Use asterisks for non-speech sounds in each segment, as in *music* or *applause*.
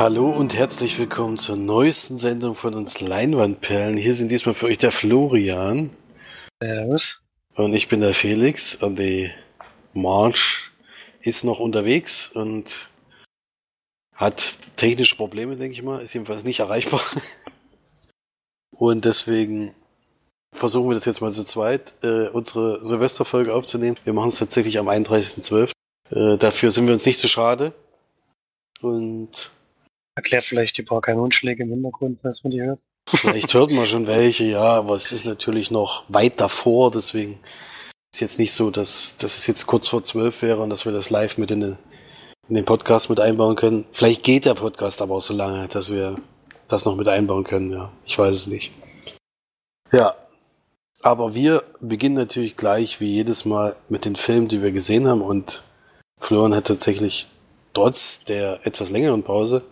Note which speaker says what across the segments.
Speaker 1: Hallo und herzlich willkommen zur neuesten Sendung von uns Leinwandperlen. Hier sind diesmal für euch der Florian.
Speaker 2: Servus.
Speaker 1: Und ich bin der Felix und die March ist noch unterwegs und hat technische Probleme, denke ich mal. Ist jedenfalls nicht erreichbar. *laughs* Und deswegen versuchen wir das jetzt mal zu zweit, äh, unsere Silvesterfolge aufzunehmen. Wir machen es tatsächlich am 31.12. Äh, dafür sind wir uns nicht zu schade. Und
Speaker 2: Erklärt vielleicht die paar Kanonschläge im Hintergrund, falls man die hört.
Speaker 1: vielleicht hört man schon welche, ja, aber es ist natürlich noch weit davor, deswegen ist jetzt nicht so, dass, dass es jetzt kurz vor zwölf wäre und dass wir das live mit in in den Podcast mit einbauen können. Vielleicht geht der Podcast aber auch so lange, dass wir das noch mit einbauen können, ja. Ich weiß es nicht. Ja. Aber wir beginnen natürlich gleich wie jedes Mal mit den Filmen, die wir gesehen haben und Florian hat tatsächlich trotz der etwas längeren Pause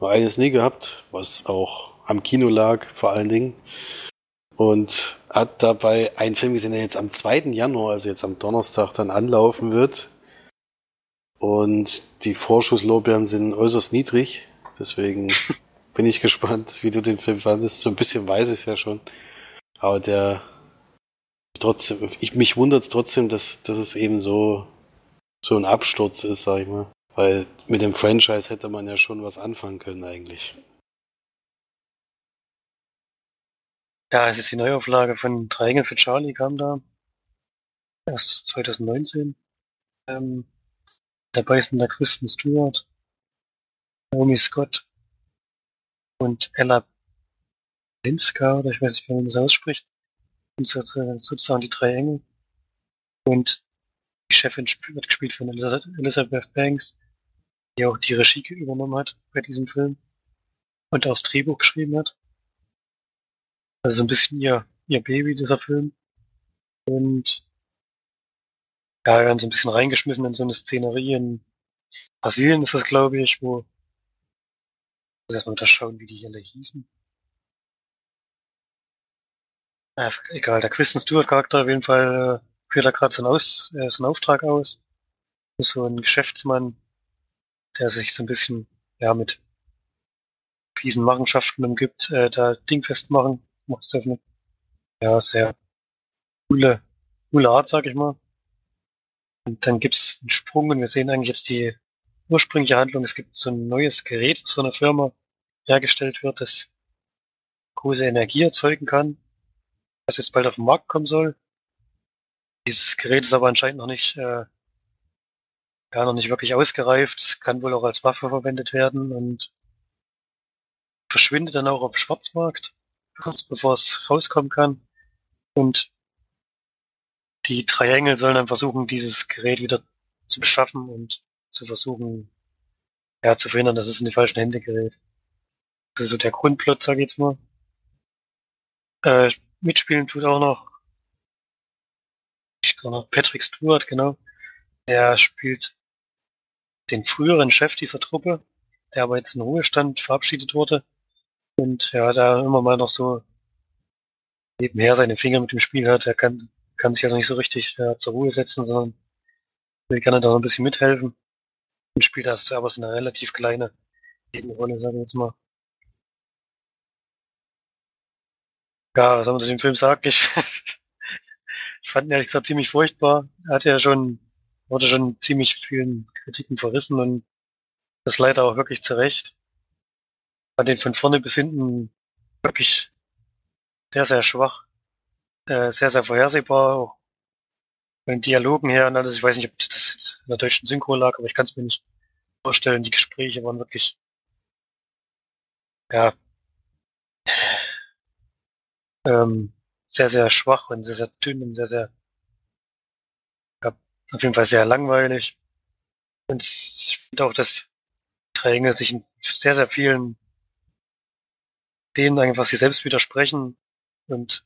Speaker 1: nur eines nie gehabt, was auch am Kino lag, vor allen Dingen. Und hat dabei einen Film gesehen, der jetzt am 2. Januar, also jetzt am Donnerstag, dann anlaufen wird. Und die Vorschusslorbeeren sind äußerst niedrig. Deswegen *laughs* bin ich gespannt, wie du den Film fandest. So ein bisschen weiß ich es ja schon. Aber der trotzdem, ich, mich wundert es trotzdem, dass, dass es eben so, so ein Absturz ist, sag ich mal. Weil mit dem Franchise hätte man ja schon was anfangen können eigentlich.
Speaker 2: Ja, es ist die Neuauflage von Drei Engel für Charlie, kam da. Erst 2019. Ähm, dabei sind da Kristen Stewart, Naomi Scott und Ella Linska, oder ich weiß nicht, wie man das ausspricht. Und sozusagen die drei Engel. Und die Chefin wird gespielt von Elizabeth Banks, die auch die Regie übernommen hat bei diesem Film und auch das Drehbuch geschrieben hat. Also so ein bisschen ihr, ihr Baby, dieser Film. Und ja, wir werden so ein bisschen reingeschmissen in so eine Szenerie in Brasilien ist das, glaube ich, wo ich muss erstmal unterschauen, wie die hier alle hießen. Ja, egal, der Kristen Stewart Charakter auf jeden Fall äh, führt da gerade so, äh, so einen Auftrag aus. So ein Geschäftsmann, der sich so ein bisschen ja mit fiesen Machenschaften umgibt, äh, da dingfest machen. Macht es eine ja, sehr coole, coole Art, sag ich mal. Und dann gibt's einen Sprung und wir sehen eigentlich jetzt die ursprüngliche Handlung. Es gibt so ein neues Gerät, das von einer Firma hergestellt wird, das große Energie erzeugen kann das jetzt bald auf den Markt kommen soll. Dieses Gerät ist aber anscheinend noch nicht, äh, ja, noch nicht wirklich ausgereift, kann wohl auch als Waffe verwendet werden und verschwindet dann auch auf dem Schwarzmarkt, kurz bevor es rauskommen kann. Und die drei Engel sollen dann versuchen, dieses Gerät wieder zu beschaffen und zu versuchen, ja, zu verhindern, dass es in die falschen Hände gerät. Das ist so der Grundplot, sag ich jetzt mal. Äh, mitspielen tut auch noch, ich noch Patrick Stewart, genau. Der spielt den früheren Chef dieser Truppe, der aber jetzt in Ruhestand verabschiedet wurde. Und ja, da immer mal noch so nebenher seine Finger mit dem Spiel hat. Er kann, kann sich also nicht so richtig ja, zur Ruhe setzen, sondern will gerne da noch ein bisschen mithelfen. Und spielt das aber so eine relativ kleine Nebenrolle, sagen wir jetzt mal. Ja, was soll man zu dem Film sagen? Ich, *laughs* ich fand ihn ehrlich gesagt ziemlich furchtbar. Er hat ja schon, wurde schon ziemlich vielen Kritiken verrissen und das leider auch wirklich zurecht. Fand den von vorne bis hinten wirklich sehr, sehr schwach. Äh, sehr, sehr vorhersehbar. Von den Dialogen her und alles. Ich weiß nicht, ob das jetzt in der deutschen Synchro lag, aber ich kann es mir nicht vorstellen. Die Gespräche waren wirklich, ja, ähm, sehr, sehr schwach und sehr, sehr dünn und sehr, sehr, auf jeden Fall sehr langweilig. Und ich finde auch, dass Engel sich in sehr, sehr vielen denen einfach sie selbst widersprechen und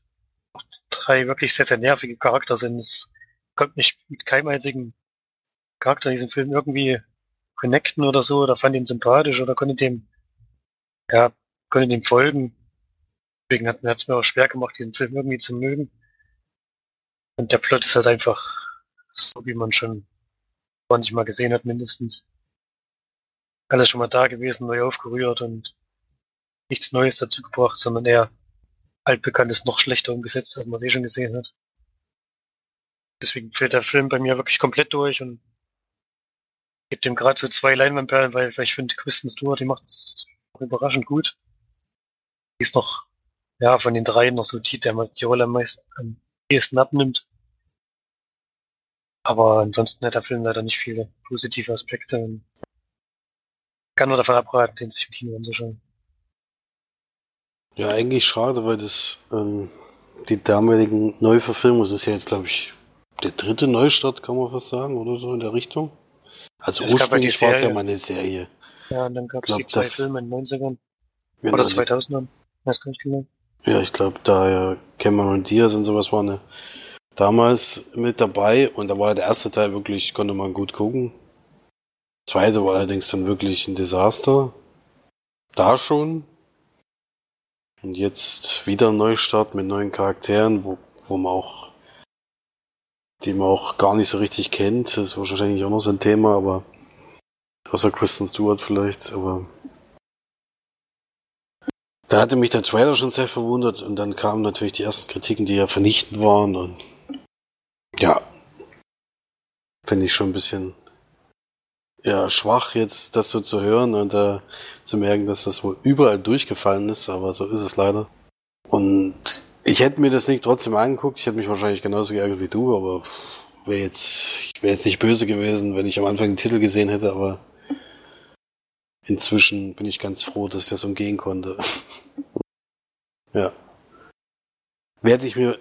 Speaker 2: auch drei wirklich sehr, sehr nervige Charakter sind. Es kommt nicht mit keinem einzigen Charakter in diesem Film irgendwie connecten oder so, oder fand ihn sympathisch oder konnte dem, ja, konnte dem folgen. Deswegen hat es mir auch schwer gemacht, diesen Film irgendwie zu mögen. Und der Plot ist halt einfach so, wie man schon 20 Mal gesehen hat, mindestens. alles schon mal da gewesen, neu aufgerührt und nichts Neues dazu gebracht, sondern eher altbekanntes noch schlechter umgesetzt, als man es eh schon gesehen hat. Deswegen fällt der Film bei mir wirklich komplett durch und gibt ihm gerade so zwei Leinwandperlen, weil, weil ich finde, Kristen Stewart, die macht es überraschend gut. Die ist noch, ja, von den drei noch so die, der die Rolle am meisten, am ehesten abnimmt. Aber ansonsten hat der Film leider nicht viele positive Aspekte und kann nur davon abraten, den sich im Kino anzuschauen.
Speaker 1: Ja, eigentlich schade, weil das ähm, die damaligen Neuverfilmungen, das ist ja jetzt, glaube ich, der dritte Neustart, kann man fast sagen, oder so in der Richtung. Also
Speaker 2: Es
Speaker 1: ursprünglich war es ja mal eine Serie.
Speaker 2: Ja, und dann gab es die zwei
Speaker 1: das-
Speaker 2: Filme in den 90ern
Speaker 1: Genau,
Speaker 2: oder
Speaker 1: die-
Speaker 2: 2000ern. Weiß gar nicht genau.
Speaker 1: Ja, ich glaube, da ja Cameron Diaz und sowas waren ja damals mit dabei und da war der erste Teil wirklich, konnte man gut gucken. Der zweite war allerdings dann wirklich ein Desaster. Da schon. Und jetzt wieder ein Neustart mit neuen Charakteren, wo, wo man auch, die man auch gar nicht so richtig kennt. Das ist wahrscheinlich auch noch so ein Thema, aber außer Kristen Stewart vielleicht, aber da hatte mich der Trailer schon sehr verwundert und dann kamen natürlich die ersten Kritiken, die ja vernichtend waren und ja, finde ich schon ein bisschen ja, schwach jetzt das so zu hören und äh, zu merken, dass das wohl überall durchgefallen ist, aber so ist es leider. Und ich hätte mir das nicht trotzdem angeguckt, ich hätte mich wahrscheinlich genauso geärgert wie du, aber wäre jetzt, ich wäre jetzt nicht böse gewesen, wenn ich am Anfang den Titel gesehen hätte, aber inzwischen bin ich ganz froh, dass ich das umgehen konnte. *laughs* ja. Werde ich mir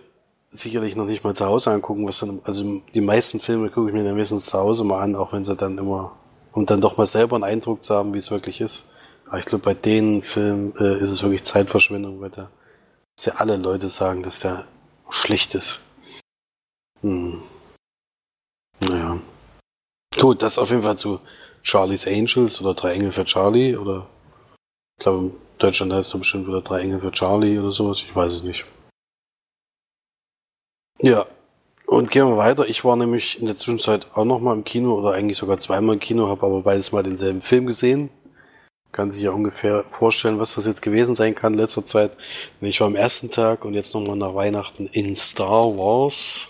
Speaker 1: sicherlich noch nicht mal zu Hause angucken, was dann, also die meisten Filme gucke ich mir dann meistens zu Hause mal an, auch wenn sie dann immer, um dann doch mal selber einen Eindruck zu haben, wie es wirklich ist. Aber ich glaube, bei den Filmen äh, ist es wirklich Zeitverschwendung, weil da ja alle Leute sagen, dass der schlecht ist. Hm. Naja. Gut, das auf jeden Fall zu Charlie's Angels oder Drei Engel für Charlie oder ich glaube in Deutschland heißt es bestimmt wieder Drei Engel für Charlie oder sowas, ich weiß es nicht. Ja, und gehen wir weiter. Ich war nämlich in der Zwischenzeit auch noch mal im Kino oder eigentlich sogar zweimal im Kino, habe aber beides mal denselben Film gesehen. Kann sich ja ungefähr vorstellen, was das jetzt gewesen sein kann in letzter Zeit. Ich war am ersten Tag und jetzt nochmal nach Weihnachten in Star Wars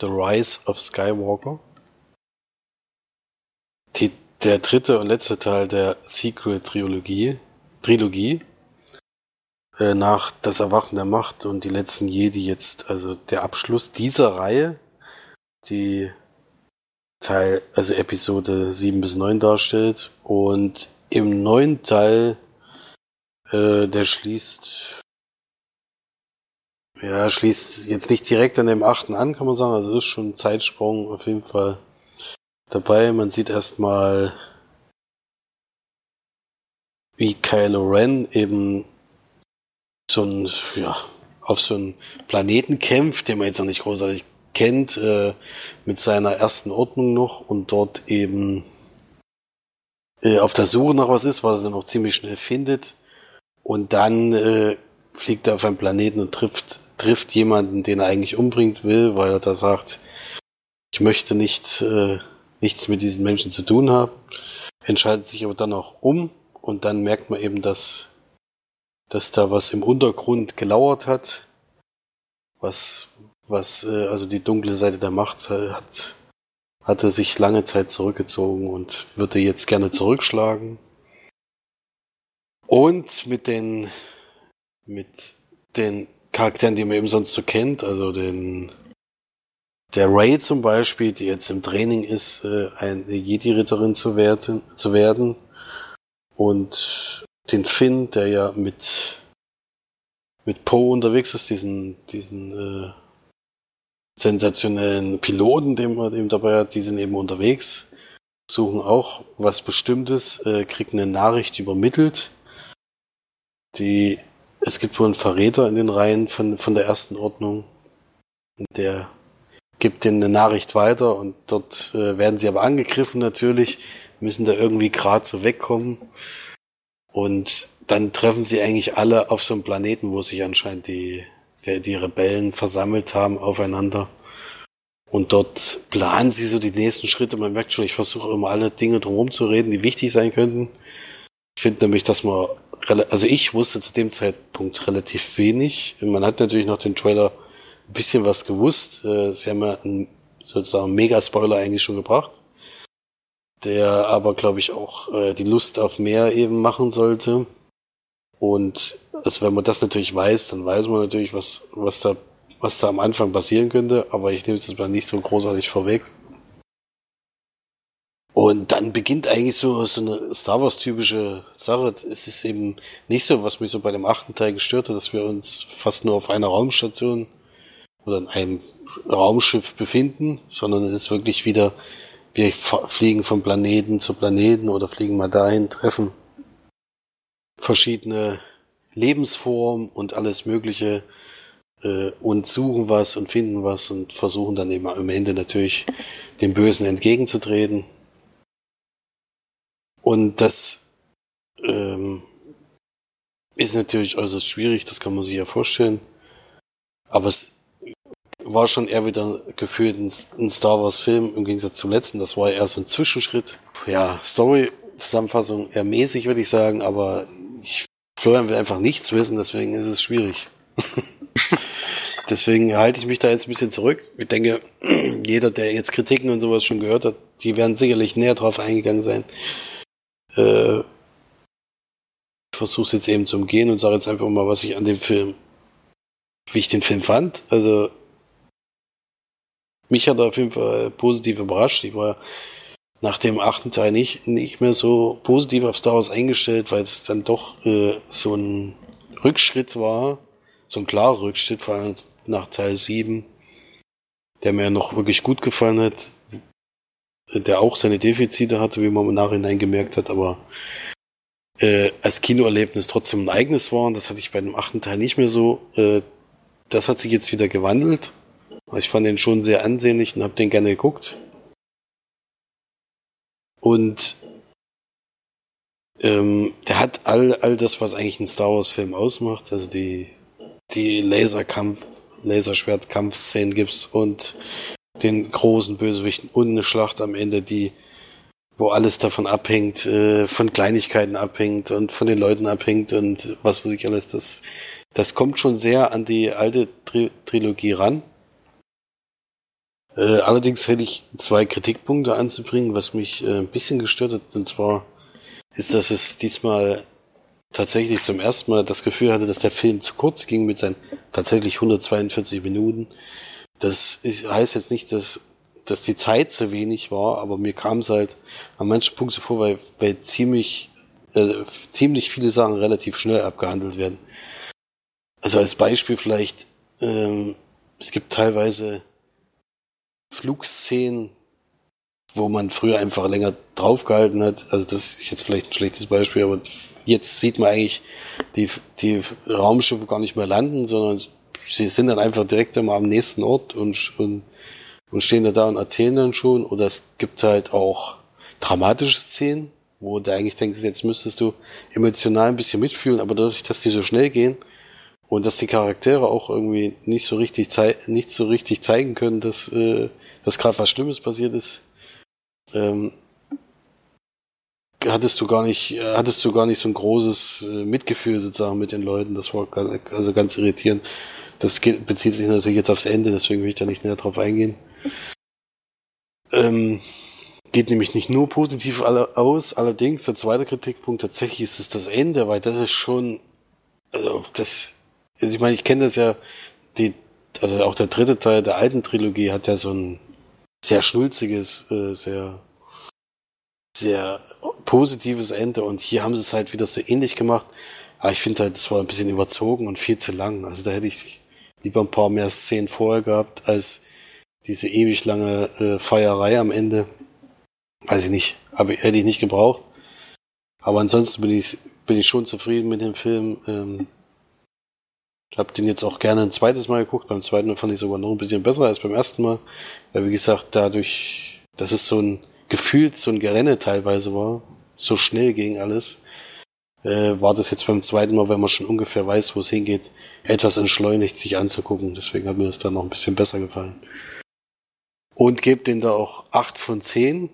Speaker 1: The Rise of Skywalker. Die, der dritte und letzte Teil der Sequel-Trilogie, Trilogie, äh, nach Das Erwachen der Macht und die letzten Jedi jetzt, also der Abschluss dieser Reihe, die Teil, also Episode 7 bis 9 darstellt und im neuen Teil, äh, der schließt, ja, schließt jetzt nicht direkt an dem achten an, kann man sagen, also ist schon ein Zeitsprung auf jeden Fall dabei. Man sieht erstmal, wie Kylo Ren eben so ein, ja, auf so einen Planeten kämpft, den man jetzt noch nicht großartig kennt, äh, mit seiner ersten Ordnung noch und dort eben äh, auf der Suche nach was ist, was er auch ziemlich schnell findet. Und dann äh, fliegt er auf einen Planeten und trifft, trifft jemanden, den er eigentlich umbringt will, weil er da sagt, ich möchte nicht, äh, nichts mit diesen Menschen zu tun haben. Entscheidet sich aber dann auch um und dann merkt man eben, dass, dass da was im Untergrund gelauert hat, was, was, äh, also die dunkle Seite der Macht äh, hat, hatte sich lange Zeit zurückgezogen und würde jetzt gerne zurückschlagen. Und mit den, mit den Charakteren, die man eben sonst so kennt, also den, der Ray zum Beispiel, die jetzt im Training ist, äh, eine Jedi-Ritterin zu werden, zu werden. Und den Finn, der ja mit, mit Poe unterwegs ist, diesen, diesen, äh, sensationellen Piloten, den man eben dabei hat, die sind eben unterwegs, suchen auch was Bestimmtes, äh, kriegen eine Nachricht übermittelt. Die, es gibt wohl einen Verräter in den Reihen von, von der ersten Ordnung. Der gibt denen eine Nachricht weiter und dort äh, werden sie aber angegriffen natürlich, müssen da irgendwie gerade so wegkommen. Und dann treffen sie eigentlich alle auf so einem Planeten, wo sich anscheinend die, der, die Rebellen versammelt haben aufeinander. Und dort planen sie so die nächsten Schritte. Man merkt schon, ich versuche immer alle Dinge drumherum zu reden, die wichtig sein könnten. Ich finde nämlich, dass man, also ich wusste zu dem Zeitpunkt relativ wenig. Man hat natürlich noch den Trailer ein bisschen was gewusst. Äh, sie haben ja einen sozusagen Mega-Spoiler eigentlich schon gebracht, der aber, glaube ich, auch äh, die Lust auf mehr eben machen sollte. Und also wenn man das natürlich weiß, dann weiß man natürlich, was, was da, was da am Anfang passieren könnte, aber ich nehme es jetzt mal nicht so großartig vorweg. Und dann beginnt eigentlich so, so eine Star Wars-typische Sache. Es ist eben nicht so, was mich so bei dem achten Teil gestört hat, dass wir uns fast nur auf einer Raumstation oder in einem Raumschiff befinden, sondern es ist wirklich wieder, wir fliegen von Planeten zu Planeten oder fliegen mal dahin, treffen verschiedene Lebensformen und alles Mögliche äh, und suchen was und finden was und versuchen dann eben am Ende natürlich dem Bösen entgegenzutreten. Und das ähm, ist natürlich äußerst schwierig, das kann man sich ja vorstellen. Aber es war schon eher wieder gefühlt ein, Star Wars Film im Gegensatz zum letzten. Das war eher so ein Zwischenschritt. Ja, Story Zusammenfassung eher mäßig, würde ich sagen, aber ich, Florian will einfach nichts wissen, deswegen ist es schwierig. *laughs* deswegen halte ich mich da jetzt ein bisschen zurück. Ich denke, *clears throat* jeder, der jetzt Kritiken und sowas schon gehört hat, die werden sicherlich näher drauf eingegangen sein. Äh, ich versuche es jetzt eben zu umgehen und sage jetzt einfach mal, was ich an dem Film, wie ich den Film fand. Also mich hat er auf jeden Fall positiv überrascht. Ich war nach dem achten Teil nicht, nicht mehr so positiv auf Star Wars eingestellt, weil es dann doch äh, so ein Rückschritt war, so ein klarer Rückschritt, vor allem nach Teil 7, der mir noch wirklich gut gefallen hat, der auch seine Defizite hatte, wie man im Nachhinein gemerkt hat, aber äh, als Kinoerlebnis trotzdem ein eigenes war. Und das hatte ich bei dem achten Teil nicht mehr so. Äh, das hat sich jetzt wieder gewandelt. Ich fand den schon sehr ansehnlich und habe den gerne geguckt. Und ähm, der hat all, all das, was eigentlich ein Star Wars-Film ausmacht. Also die, die Laserkampf, Laserschwertkampfszenen gibt's und den großen Bösewichten und eine Schlacht am Ende, die, wo alles davon abhängt, äh, von Kleinigkeiten abhängt und von den Leuten abhängt und was weiß ich alles. Das, das kommt schon sehr an die alte Tri Trilogie ran. Äh, allerdings hätte ich zwei Kritikpunkte anzubringen, was mich äh, ein bisschen gestört hat. Und zwar ist, dass es diesmal tatsächlich zum ersten Mal das Gefühl hatte, dass der Film zu kurz ging mit seinen tatsächlich 142 Minuten. Das ist, heißt jetzt nicht, dass, dass die Zeit zu wenig war, aber mir kam es halt an manchen Punkten vor, weil, weil ziemlich, äh, ziemlich viele Sachen relativ schnell abgehandelt werden. Also als Beispiel vielleicht, ähm, es gibt teilweise Flugszenen, wo man früher einfach länger draufgehalten hat. Also das ist jetzt vielleicht ein schlechtes Beispiel, aber jetzt sieht man eigentlich die, die Raumschiffe gar nicht mehr landen, sondern sie sind dann einfach direkt immer am nächsten Ort und, und, und stehen da da und erzählen dann schon. Oder es gibt halt auch dramatische Szenen, wo du eigentlich denkst, jetzt müsstest du emotional ein bisschen mitfühlen, aber dadurch, dass die so schnell gehen und dass die Charaktere auch irgendwie nicht so richtig, nicht so richtig zeigen können, dass, äh, dass gerade was Schlimmes passiert ist, ähm, hattest du gar nicht, äh, hattest du gar nicht so ein großes äh, Mitgefühl sozusagen mit den Leuten. Das war ganz, also ganz irritierend. Das geht, bezieht sich natürlich jetzt aufs Ende, deswegen will ich da nicht näher drauf eingehen. Ähm, geht nämlich nicht nur positiv aus, allerdings der zweite Kritikpunkt tatsächlich ist es das Ende, weil das ist schon, also das, also ich meine, ich kenne das ja, die, also auch der dritte Teil der alten Trilogie hat ja so ein sehr schnulziges, äh, sehr, sehr positives Ende und hier haben sie es halt wieder so ähnlich gemacht. Aber ich finde halt, es war ein bisschen überzogen und viel zu lang. Also da hätte ich lieber ein paar mehr Szenen vorher gehabt, als diese ewig lange äh, Feierei am Ende. Weiß ich nicht, aber hätte ich nicht gebraucht. Aber ansonsten bin ich, bin ich schon zufrieden mit dem Film. Ähm, hab den jetzt auch gerne ein zweites Mal geguckt. Beim zweiten Mal fand ich sogar noch ein bisschen besser als beim ersten Mal. Weil, wie gesagt, dadurch, dass es so ein gefühlt so ein Gerenne teilweise war, so schnell ging alles, äh, war das jetzt beim zweiten Mal, wenn man schon ungefähr weiß, wo es hingeht, etwas entschleunigt sich anzugucken. Deswegen hat mir das dann noch ein bisschen besser gefallen. Und gebe den da auch 8 von 10.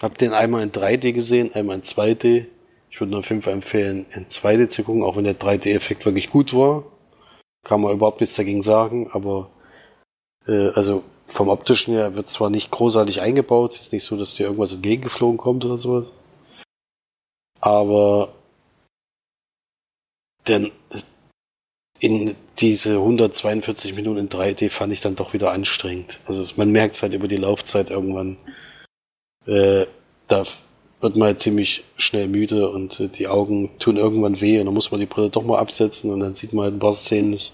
Speaker 1: Hab den einmal in 3D gesehen, einmal in 2D. Ich würde nur auf jeden Fall empfehlen, in 2D zu gucken, auch wenn der 3D-Effekt wirklich gut war. Kann man überhaupt nichts dagegen sagen, aber äh, also vom optischen her wird zwar nicht großartig eingebaut, es ist nicht so, dass dir irgendwas entgegengeflogen kommt oder sowas. Aber denn in diese 142 Minuten in 3D fand ich dann doch wieder anstrengend. Also man merkt es halt über die Laufzeit irgendwann. Äh, da wird man halt ziemlich schnell müde und äh, die Augen tun irgendwann weh und dann muss man die Brille doch mal absetzen und dann sieht man halt ein paar Szenen nicht.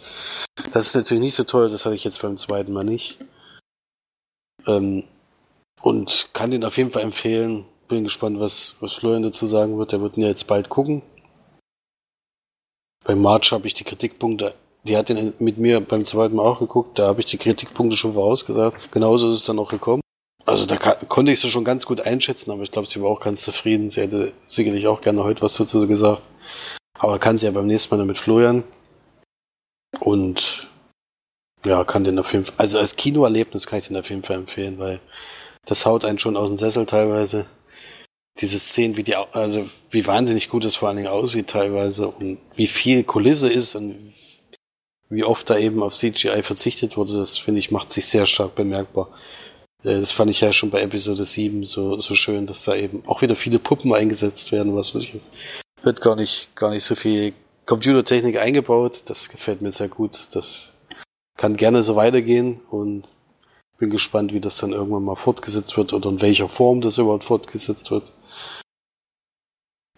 Speaker 1: Das ist natürlich nicht so toll, das hatte ich jetzt beim zweiten Mal nicht. Ähm, und kann den auf jeden Fall empfehlen. Bin gespannt, was, was Florian dazu sagen wird. Der wird ihn ja jetzt bald gucken. Bei March habe ich die Kritikpunkte, die hat ihn mit mir beim zweiten Mal auch geguckt, da habe ich die Kritikpunkte schon vorausgesagt. Genauso ist es dann auch gekommen. Also da konnte ich sie schon ganz gut einschätzen, aber ich glaube, sie war auch ganz zufrieden. Sie hätte sicherlich auch gerne heute was dazu gesagt. Aber kann sie ja beim nächsten Mal dann mit Florian. Und ja, kann den auf jeden Fall, also als Kinoerlebnis kann ich den auf jeden Fall empfehlen, weil das haut einen schon aus dem Sessel teilweise diese Szenen, wie die, also wie wahnsinnig gut es vor allen Dingen aussieht teilweise und wie viel Kulisse ist und wie oft da eben auf CGI verzichtet wurde, das finde ich macht sich sehr stark bemerkbar. Äh, das fand ich ja schon bei Episode 7 so, so schön, dass da eben auch wieder viele Puppen eingesetzt werden, was weiß ich. Wird gar nicht, gar nicht so viel Computertechnik eingebaut. Das gefällt mir sehr gut. Das kann gerne so weitergehen und bin gespannt, wie das dann irgendwann mal fortgesetzt wird oder in welcher Form das überhaupt fortgesetzt wird.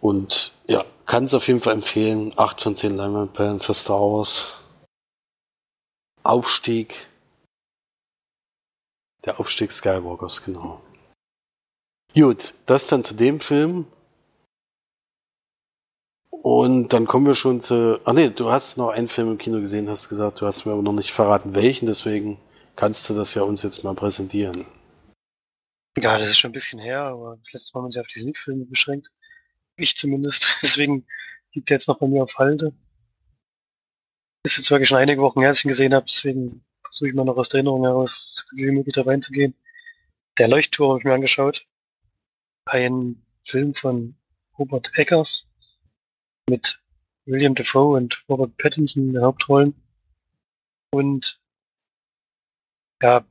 Speaker 1: Und ja, kann es auf jeden Fall empfehlen. 8 von 10 Leinwandperlen für Star Wars. Aufstieg. Der Aufstieg Skywalkers, genau. Gut, das dann zu dem Film. Und dann kommen wir schon zu. Ach nee, du hast noch einen Film im Kino gesehen, hast gesagt, du hast mir aber noch nicht verraten, welchen, deswegen kannst du das ja uns jetzt mal präsentieren.
Speaker 2: Ja, das ist schon ein bisschen her, aber das letzte Mal haben wir uns ja auf die Sneak-Filme beschränkt. Ich zumindest. *laughs* Deswegen liegt er jetzt noch bei mir auf Halde. Ist jetzt wirklich schon einige Wochen her, dass ich ihn gesehen habe, deswegen versuche ich mal noch aus der Erinnerung heraus so wie möglich da reinzugehen. Der Leuchtturm habe ich mir angeschaut. Ein Film von Robert Eggers mit William Defoe und Robert Pattinson in den Hauptrollen. Und ja,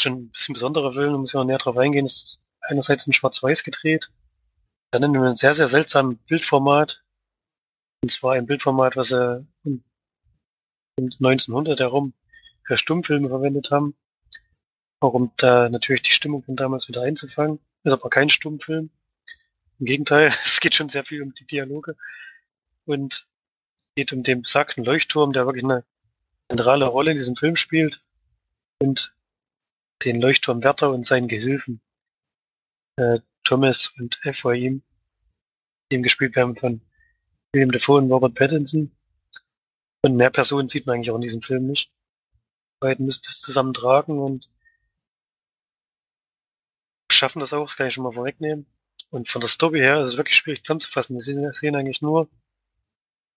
Speaker 2: schon ein bisschen besonderer Film, da muss ich auch näher drauf eingehen. Es ist einerseits in Schwarz-Weiß gedreht, dann in einem sehr, sehr seltsamen Bildformat. Und zwar ein Bildformat, was sie um 1900 herum für Stummfilme verwendet haben. Auch um da natürlich die Stimmung von damals wieder einzufangen. Ist aber kein Stummfilm. Im Gegenteil, *laughs* es geht schon sehr viel um die Dialoge. Und es geht um den besagten Leuchtturm, der wirklich eine zentrale Rolle in diesem Film spielt. Und den Leuchtturmwärter und seinen Gehilfen. Äh, Thomas und Ephraim, die ihm gespielt werden von William Dafoe und Robert Pattinson. Und mehr Personen sieht man eigentlich auch in diesem Film nicht. Beiden müssen das zusammen tragen und schaffen das auch, das kann ich schon mal vorwegnehmen. Und von der Story her ist es wirklich schwierig zusammenzufassen. Wir sehen, sehen eigentlich nur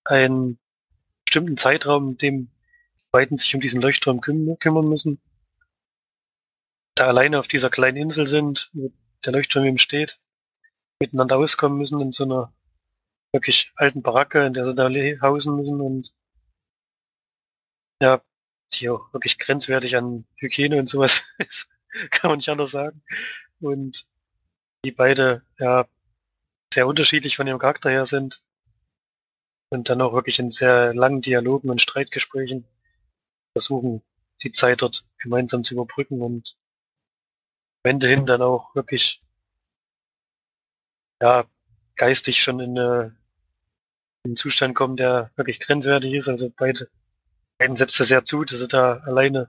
Speaker 2: einen bestimmten Zeitraum, in dem die beiden sich um diesen Leuchtturm küm kümmern müssen. Da alleine auf dieser kleinen Insel sind, wo der Leuchtturm eben steht, miteinander auskommen müssen in so einer wirklich alten Baracke, in der sie da hausen müssen und ja, die auch wirklich grenzwertig an Hygiene und sowas *laughs* ist, kann man nicht anders sagen. Und die beide ja sehr unterschiedlich von ihrem Charakter her sind und dann auch wirklich in sehr langen Dialogen und Streitgesprächen versuchen, die Zeit dort gemeinsam zu überbrücken und Ende hin dann auch wirklich ja geistig schon in, äh, in einen Zustand kommen, der wirklich grenzwertig ist. Also beide, beiden setzt das sehr zu, dass sie da alleine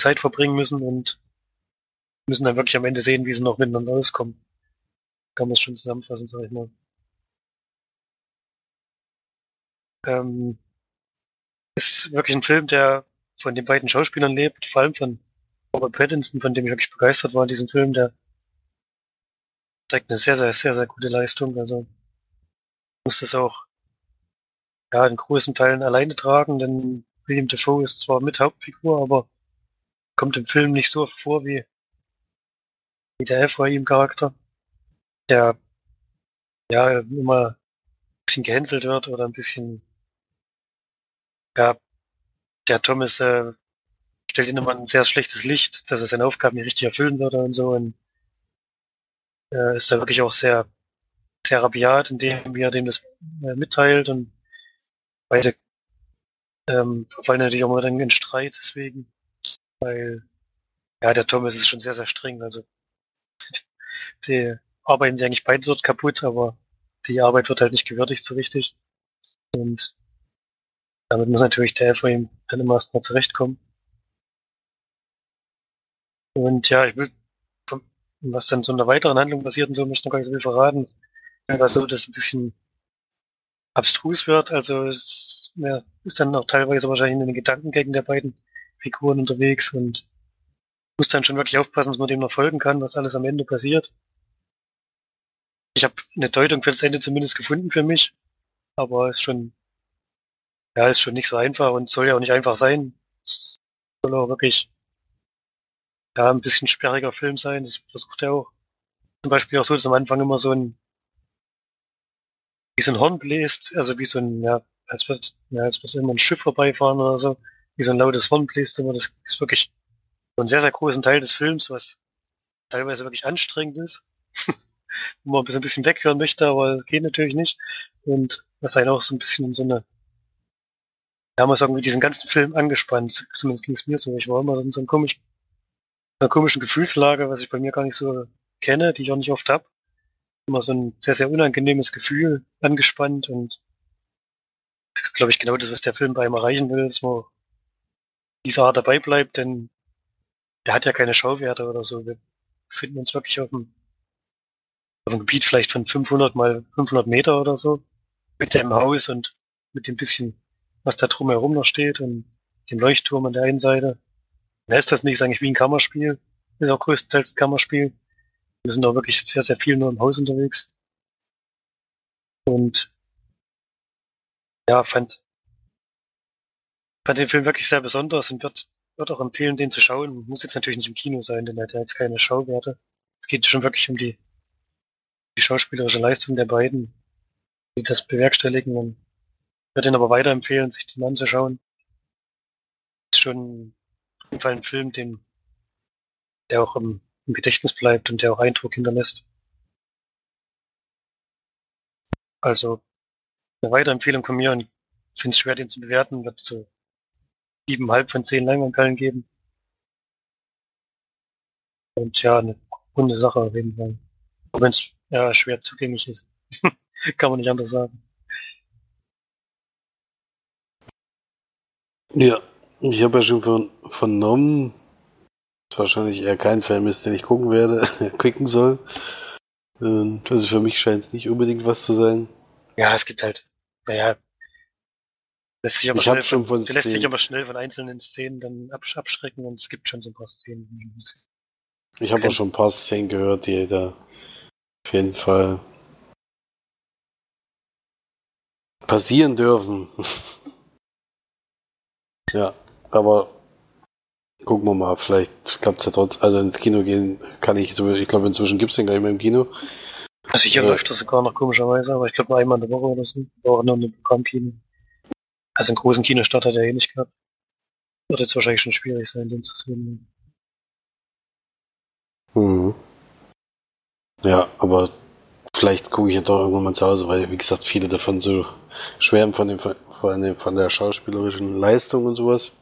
Speaker 2: Zeit verbringen müssen und müssen dann wirklich am Ende sehen, wie sie noch miteinander auskommen. Kann man es schon zusammenfassen, sag ich mal. Ähm, ist wirklich ein Film, der von den beiden Schauspielern lebt, vor allem von Robert Pattinson, von dem ich wirklich begeistert war in diesem Film, der zeigt eine sehr, sehr, sehr, sehr gute Leistung. Also muss das auch ja, in großen Teilen alleine tragen, denn William Defoe ist zwar mit Hauptfigur, aber kommt im Film nicht so vor wie, wie der Ephraim-Charakter, der ja immer ein bisschen gehänselt wird oder ein bisschen ja, der Thomas äh, stellt ihn immer ein sehr schlechtes Licht, dass er seine Aufgaben nicht richtig erfüllen würde und so und äh, ist da wirklich auch sehr sehr rabiat, indem er dem das äh, mitteilt und beide ähm, verfallen natürlich auch mal dann in Streit deswegen, weil ja, der Thomas ist schon sehr, sehr streng, also *laughs* die arbeiten sie eigentlich beide dort kaputt, aber die Arbeit wird halt nicht gewürdigt so richtig und damit muss natürlich der Ephraim dann immer erstmal zurechtkommen. Und ja, ich will, was dann so in der weiteren Handlung passiert und so, möchte ich noch gar nicht so viel verraten. Es so, dass ein bisschen abstrus wird. Also es ja, ist dann auch teilweise wahrscheinlich in den Gedankengängen der beiden Figuren unterwegs und muss dann schon wirklich aufpassen, dass man dem noch folgen kann, was alles am Ende passiert. Ich habe eine Deutung für das Ende zumindest gefunden für mich, aber es ist schon, ja, ist schon nicht so einfach und soll ja auch nicht einfach sein. Es soll auch wirklich, ja, ein bisschen sperriger Film sein. Das versucht er auch. Zum Beispiel auch so, dass am Anfang immer so ein wie so ein Horn bläst, also wie so ein, ja, als wird, ja, als wird immer ein Schiff vorbeifahren oder so, wie so ein lautes Horn bläst immer, das ist wirklich so ein sehr, sehr großen Teil des Films, was teilweise wirklich anstrengend ist, *laughs* wo man ein bisschen weghören möchte, aber geht natürlich nicht. Und was einen auch so ein bisschen in so eine, sagen, wie diesen ganzen Film angespannt, zumindest ging es mir so, ich war immer so in so einem komischen, einer komischen Gefühlslage, was ich bei mir gar nicht so kenne, die ich auch nicht oft hab immer so ein sehr, sehr unangenehmes Gefühl angespannt und das ist, glaube ich, genau das, was der Film bei ihm erreichen will, dass man dieser Art dabei bleibt, denn der hat ja keine Schauwerte oder so. Wir befinden uns wirklich auf dem, auf dem Gebiet vielleicht von 500 mal 500 Meter oder so mit dem Haus und mit dem bisschen, was da drumherum noch steht und dem Leuchtturm an der einen Seite. Dann ist das nicht, eigentlich wie ein Kammerspiel. Ist auch größtenteils ein Kammerspiel. Wir sind auch wirklich sehr, sehr viel nur im Haus unterwegs. Und ja, fand, fand den Film wirklich sehr besonders und wird, wird auch empfehlen, den zu schauen. Muss jetzt natürlich nicht im Kino sein, denn er hat ja jetzt keine Schauwerte. Es geht schon wirklich um die, die schauspielerische Leistung der beiden, die das bewerkstelligen. Und würde ihn aber weiterempfehlen, sich den anzuschauen. Ist schon auf jeden Fall ein Film, den, der auch im im Gedächtnis bleibt und der auch Eindruck hinterlässt. Also eine weitere Empfehlung von mir und ich finde es schwer, den zu bewerten, wird so siebeneinhalb von zehn Leinwandperlen geben. Und ja, eine runde Sache auf jeden Fall. Auch wenn es ja schwer zugänglich ist. *laughs* Kann man nicht anders sagen.
Speaker 1: Ja, ich habe ja schon vernommen, wahrscheinlich eher kein Film ist, den ich gucken werde, *laughs* quicken soll. Also für mich scheint es nicht unbedingt was zu sein.
Speaker 2: Ja, es gibt halt, naja, lässt sich aber,
Speaker 1: ich
Speaker 2: schnell,
Speaker 1: schon von
Speaker 2: lässt sich aber schnell von einzelnen Szenen dann abschrecken und es gibt schon so ein paar Szenen.
Speaker 1: Ich habe auch schon ein paar Szenen gehört, die da auf jeden Fall passieren dürfen. *laughs* ja, aber Gucken wir mal, vielleicht klappt es ja trotzdem. Also ins Kino gehen kann ich so, ich glaube inzwischen gibt es den gar nicht mehr im Kino.
Speaker 2: Also hier äh, läuft das sogar noch komischerweise, aber ich glaube nur einmal in der Woche oder so. War auch noch ein Programmkino. Also einen großen Kinostart hat er eh nicht gehabt. Wird jetzt wahrscheinlich schon schwierig sein, den zu sehen.
Speaker 1: Mhm. Ja, aber vielleicht gucke ich ja doch irgendwann mal zu Hause, weil, wie gesagt, viele davon so schwärmen von, dem, von, dem, von der schauspielerischen Leistung und sowas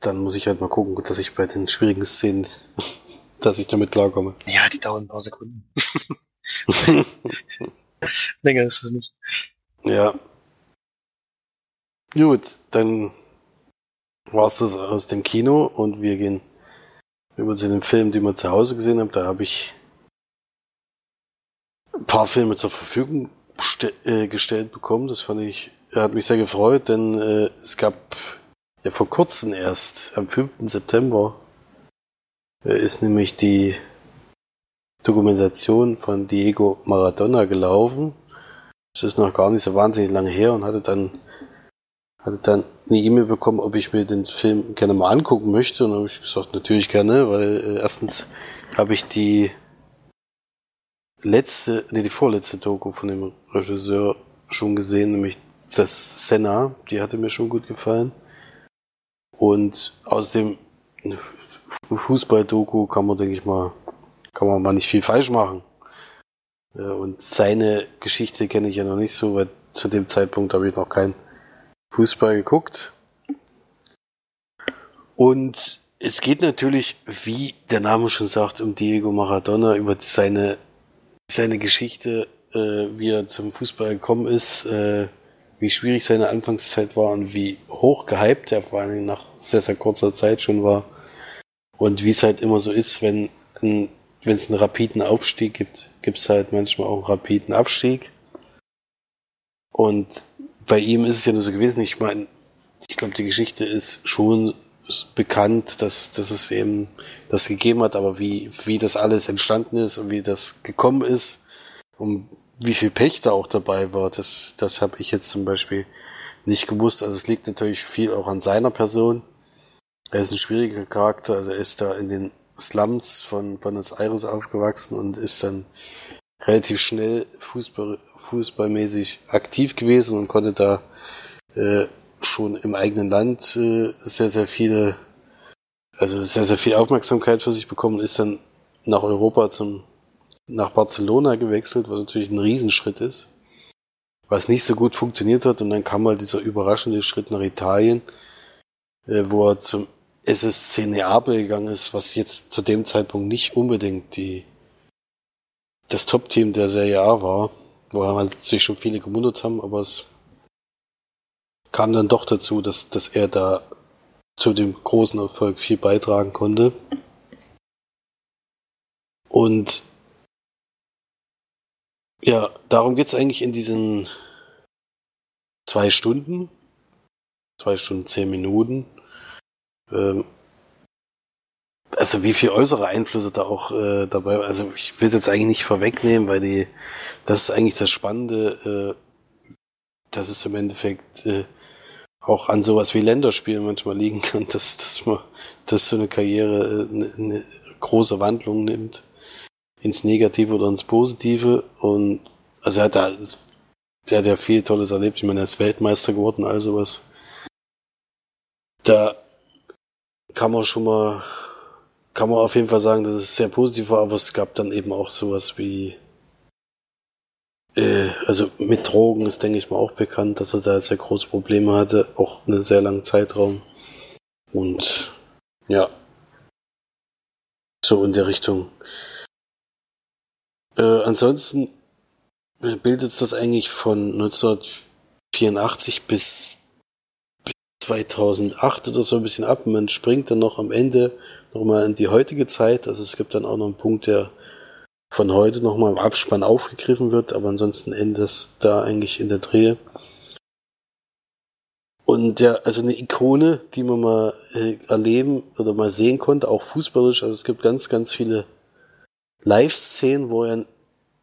Speaker 1: dann muss ich halt mal gucken, dass ich bei den schwierigen Szenen, *laughs* dass ich damit klarkomme.
Speaker 2: Ja, die dauern ein paar Sekunden. *laughs* Länger ist es nicht.
Speaker 1: Ja. Gut, dann war's das aus dem Kino und wir gehen über zu den Filmen, die wir zu Hause gesehen haben. Da habe ich ein paar Filme zur Verfügung äh, gestellt bekommen. Das fand ich, hat mich sehr gefreut, denn äh, es gab ja, vor kurzem erst, am 5. September, äh, ist nämlich die Dokumentation von Diego Maradona gelaufen. Das ist noch gar nicht so wahnsinnig lange her und hatte dann hatte dann eine E-Mail bekommen, ob ich mir den Film gerne mal angucken möchte. Und habe ich gesagt, natürlich gerne, weil äh, erstens habe ich die letzte, nee, die vorletzte Doku von dem Regisseur schon gesehen, nämlich das Senna, die hatte mir schon gut gefallen. Und aus dem Fußball-Doku kann man, denke ich mal, kann man mal nicht viel falsch machen. Und seine Geschichte kenne ich ja noch nicht so, weil zu dem Zeitpunkt habe ich noch kein Fußball geguckt. Und es geht natürlich, wie der Name schon sagt, um Diego Maradona, über seine, seine Geschichte, äh, wie er zum Fußball gekommen ist, äh, wie schwierig seine Anfangszeit war und wie hoch gehypt er vor allem nach sehr, sehr kurzer Zeit schon war. Und wie es halt immer so ist, wenn ein, wenn es einen rapiden Aufstieg gibt, gibt es halt manchmal auch einen rapiden Abstieg. Und bei ihm ist es ja nur so gewesen, ich meine, ich glaube, die Geschichte ist schon bekannt, dass, dass es eben das gegeben hat, aber wie, wie das alles entstanden ist und wie das gekommen ist und wie viel Pech da auch dabei war, das, das habe ich jetzt zum Beispiel nicht gewusst. Also es liegt natürlich viel auch an seiner Person. Er ist ein schwieriger Charakter, also er ist da in den Slums von Buenos Aires aufgewachsen und ist dann relativ schnell Fußball, fußballmäßig aktiv gewesen und konnte da äh, schon im eigenen Land äh, sehr, sehr viele, also sehr, sehr viel Aufmerksamkeit für sich bekommen, ist dann nach Europa zum, nach Barcelona gewechselt, was natürlich ein Riesenschritt ist, was nicht so gut funktioniert hat und dann kam mal dieser überraschende Schritt nach Italien, äh, wo er zum SSC Neapel gegangen ist, was jetzt zu dem Zeitpunkt nicht unbedingt die das Top-Team der Serie A war, wo halt sich schon viele gewundert haben, aber es kam dann doch dazu, dass, dass er da zu dem großen Erfolg viel beitragen konnte. Und ja, darum geht's eigentlich in diesen zwei Stunden, zwei Stunden, zehn Minuten. Ähm, also wie viel äußere Einflüsse da auch äh, dabei, also ich will es jetzt eigentlich nicht vorwegnehmen, weil die, das ist eigentlich das Spannende, äh, dass es im Endeffekt äh, auch an sowas wie Länderspielen manchmal liegen kann, dass, dass man, dass so eine Karriere äh, eine, eine große Wandlung nimmt ins Negative oder ins Positive und also er hat da, der hat ja viel Tolles erlebt, ich meine, er ist Weltmeister geworden, all sowas. Da kann man schon mal kann man auf jeden Fall sagen, dass es sehr positiv war, aber es gab dann eben auch sowas wie, äh, also mit Drogen ist, denke ich mal, auch bekannt, dass er da sehr große Probleme hatte, auch einen sehr langen Zeitraum. Und ja, so in der Richtung. Äh, ansonsten bildet es das eigentlich von 1984 bis 2008 oder so ein bisschen ab. Man springt dann noch am Ende nochmal in die heutige Zeit. Also es gibt dann auch noch einen Punkt, der von heute nochmal im Abspann aufgegriffen wird, aber ansonsten endet das da eigentlich in der Drehe. Und ja, also eine Ikone, die man mal äh, erleben oder mal sehen konnte, auch fußballisch. Also es gibt ganz, ganz viele Live-Szenen, wo er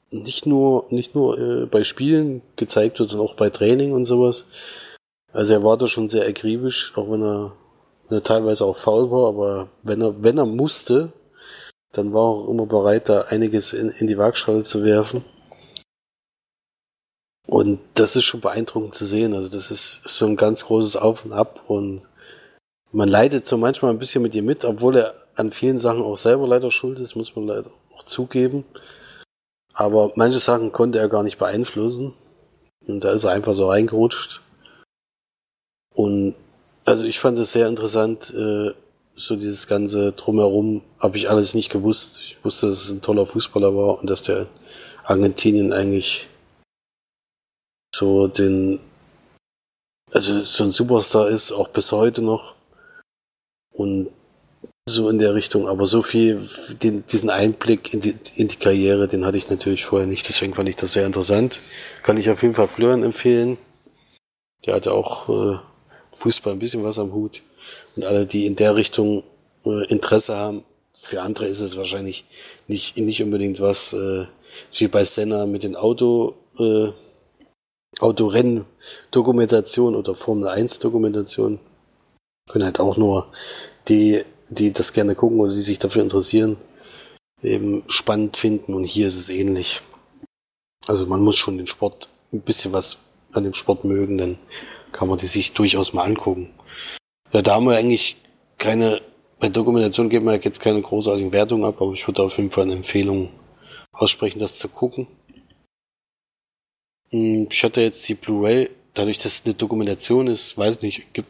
Speaker 1: nicht nur, nicht nur äh, bei Spielen gezeigt wird, sondern auch bei Training und sowas. Also er war da schon sehr akribisch, auch wenn er wenn er teilweise auch faul war, aber wenn er, wenn er musste, dann war er auch immer bereit, da einiges in, in die Waagschale zu werfen. Und das ist schon beeindruckend zu sehen. Also das ist so ein ganz großes Auf und Ab und man leidet so manchmal ein bisschen mit ihm mit, obwohl er an vielen Sachen auch selber leider schuld ist, muss man leider zugeben. Aber manche Sachen konnte er gar nicht beeinflussen. Und da ist er einfach so reingerutscht. Und also ich fand es sehr interessant, äh, so dieses ganze Drumherum habe ich alles nicht gewusst. Ich wusste, dass es ein toller Fußballer war und dass der Argentinien eigentlich so den, also so ein Superstar ist, auch bis heute noch. Und so in der Richtung, aber so viel, den, diesen Einblick in die, in die Karriere, den hatte ich natürlich vorher nicht, deswegen fand ich das sehr interessant. Kann ich auf jeden Fall Florian empfehlen. Der hatte auch äh, Fußball ein bisschen was am Hut. Und alle, die in der Richtung äh, Interesse haben, für andere ist es wahrscheinlich nicht, nicht unbedingt was, äh, wie bei Senna mit den Auto, äh, Autorennen-Dokumentation oder Formel 1-Dokumentation. Können halt auch nur die, die das gerne gucken oder die sich dafür interessieren, eben spannend finden. Und hier ist es ähnlich. Also man muss schon den Sport ein bisschen was an dem Sport mögen, dann kann man die sich durchaus mal angucken. Ja, da haben wir eigentlich keine, bei Dokumentation geben wir jetzt keine großartigen Wertungen ab, aber ich würde auf jeden Fall eine Empfehlung aussprechen, das zu gucken. Hm, ich hatte jetzt die Blu-ray, dadurch, dass es eine Dokumentation ist, weiß nicht, gibt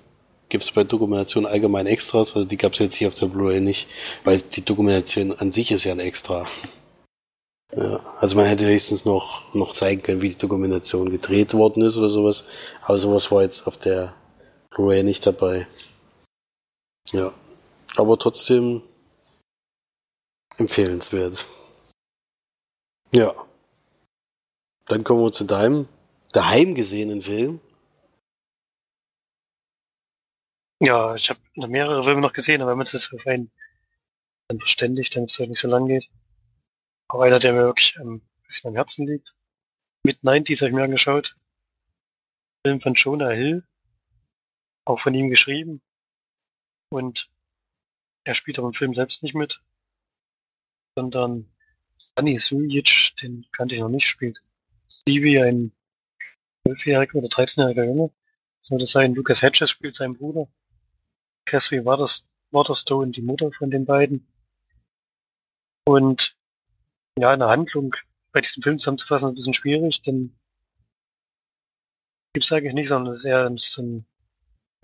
Speaker 1: es bei Dokumentation allgemein Extras, also die gab es jetzt hier auf der Blu-ray nicht, weil die Dokumentation an sich ist ja ein Extra. Ja, also man hätte höchstens noch, noch zeigen können, wie die Dokumentation gedreht worden ist oder sowas, aber sowas war jetzt auf der Blu-ray nicht dabei. Ja, aber trotzdem empfehlenswert. Ja. Dann kommen wir zu deinem daheim gesehenen Film.
Speaker 2: Ja, ich habe mehrere Filme noch gesehen, aber wenn man es auf einen dann verständigt, damit es halt nicht so lang geht. Auch einer, der mir wirklich ein bisschen am Herzen liegt. Mit 90s habe ich mir angeschaut. Film von Jonah Hill. Auch von ihm geschrieben. Und er spielt aber im Film selbst nicht mit. Sondern Sunny Suljic, den kannte ich noch nicht, spielt Stevie, ein 12-jähriger oder 13-jähriger Junge. Soll das sein? Lucas Hedges spielt seinen Bruder. Catherine Waterstone, die Mutter von den beiden. Und ja, eine Handlung bei diesem Film zusammenzufassen ist ein bisschen schwierig, denn gibt's eigentlich nicht, sondern es ist eher so ein,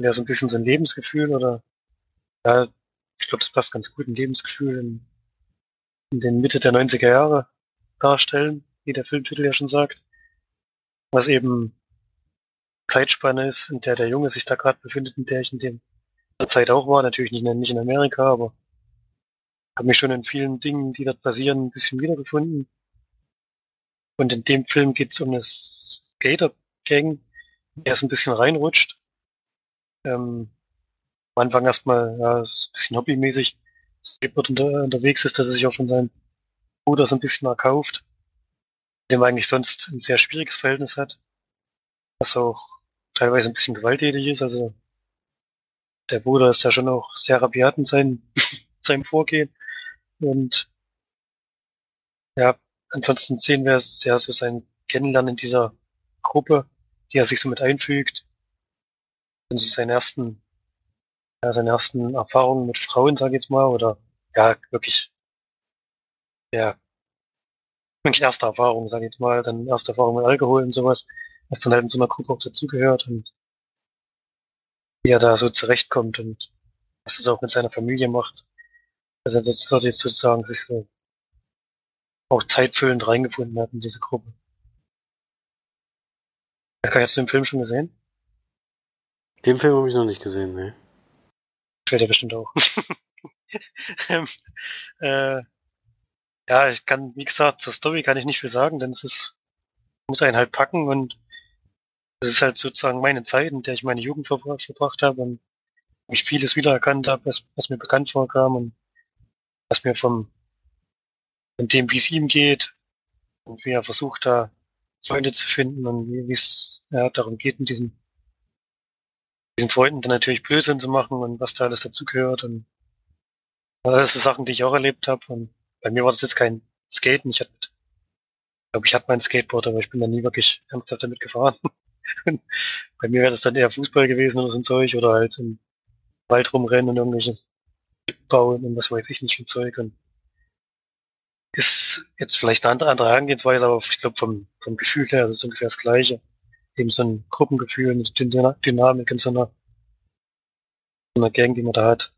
Speaker 2: ja, so ein bisschen so ein Lebensgefühl oder ja, ich glaube, das passt ganz gut, ein Lebensgefühl in, in den Mitte der 90er Jahre darstellen, wie der Filmtitel ja schon sagt. Was eben Zeitspanne ist, in der der Junge sich da gerade befindet, in der ich in dem der Zeit auch war, natürlich nicht, nicht in Amerika, aber habe mich schon in vielen Dingen, die dort passieren, ein bisschen wiedergefunden. Und in dem Film geht es um eine Skater-Gang, der so ein bisschen reinrutscht. Ähm, am Anfang erstmal ja, ein bisschen hobbymäßig Skateboard unter, unterwegs ist, dass er sich auch von seinem Bruder so ein bisschen erkauft, mit dem eigentlich sonst ein sehr schwieriges Verhältnis hat, was auch teilweise ein bisschen gewalttätig ist. Also der Bruder ist ja schon auch sehr rabiat in seinem, *laughs* seinem Vorgehen. Und ja, ansonsten sehen wir sehr so sein Kennenlernen in dieser Gruppe, die er sich so mit einfügt. Und so seine ersten, ja, seine ersten Erfahrungen mit Frauen, sage ich jetzt mal, oder ja, wirklich, ja, wirklich erste Erfahrungen, sage ich jetzt mal, dann erste Erfahrungen mit Alkohol und sowas, was dann halt in so einer Gruppe auch dazugehört und wie er da so zurechtkommt und was es auch mit seiner Familie macht. Also das dort jetzt sozusagen sich so auch zeitfüllend reingefunden hat in diese Gruppe. Hast du den Film schon gesehen?
Speaker 1: Den Film habe ich noch nicht gesehen, ne.
Speaker 2: Fällt ja bestimmt auch. *laughs* ähm, äh, ja, ich kann, wie gesagt, zur Story kann ich nicht viel sagen, denn es ist, muss einen halt packen und es ist halt sozusagen meine Zeit, in der ich meine Jugend verbracht habe und mich vieles wiedererkannt habe, was, was mir bekannt vorkam und was mir vom, von dem, wie es ihm geht und wie er versucht, da Freunde zu finden und wie es ja, darum geht, mit diesen, diesen Freunden dann natürlich Blödsinn zu machen und was da alles dazugehört und alles so Sachen, die ich auch erlebt habe. Und bei mir war das jetzt kein Skaten. Ich hatte, glaube ich, hatte mein Skateboard, aber ich bin da nie wirklich ernsthaft damit gefahren. *laughs* *laughs* bei mir wäre das dann eher Fußball gewesen oder so ein Zeug oder halt im Wald rumrennen und irgendwelches bauen und was weiß ich nicht für Zeug und ist jetzt vielleicht eine andere, Herangehensweise, aber ich glaube vom, vom Gefühl her ist es ungefähr das gleiche. Eben so ein Gruppengefühl, eine Dynamik in so einer, so einer Gang, die man da hat.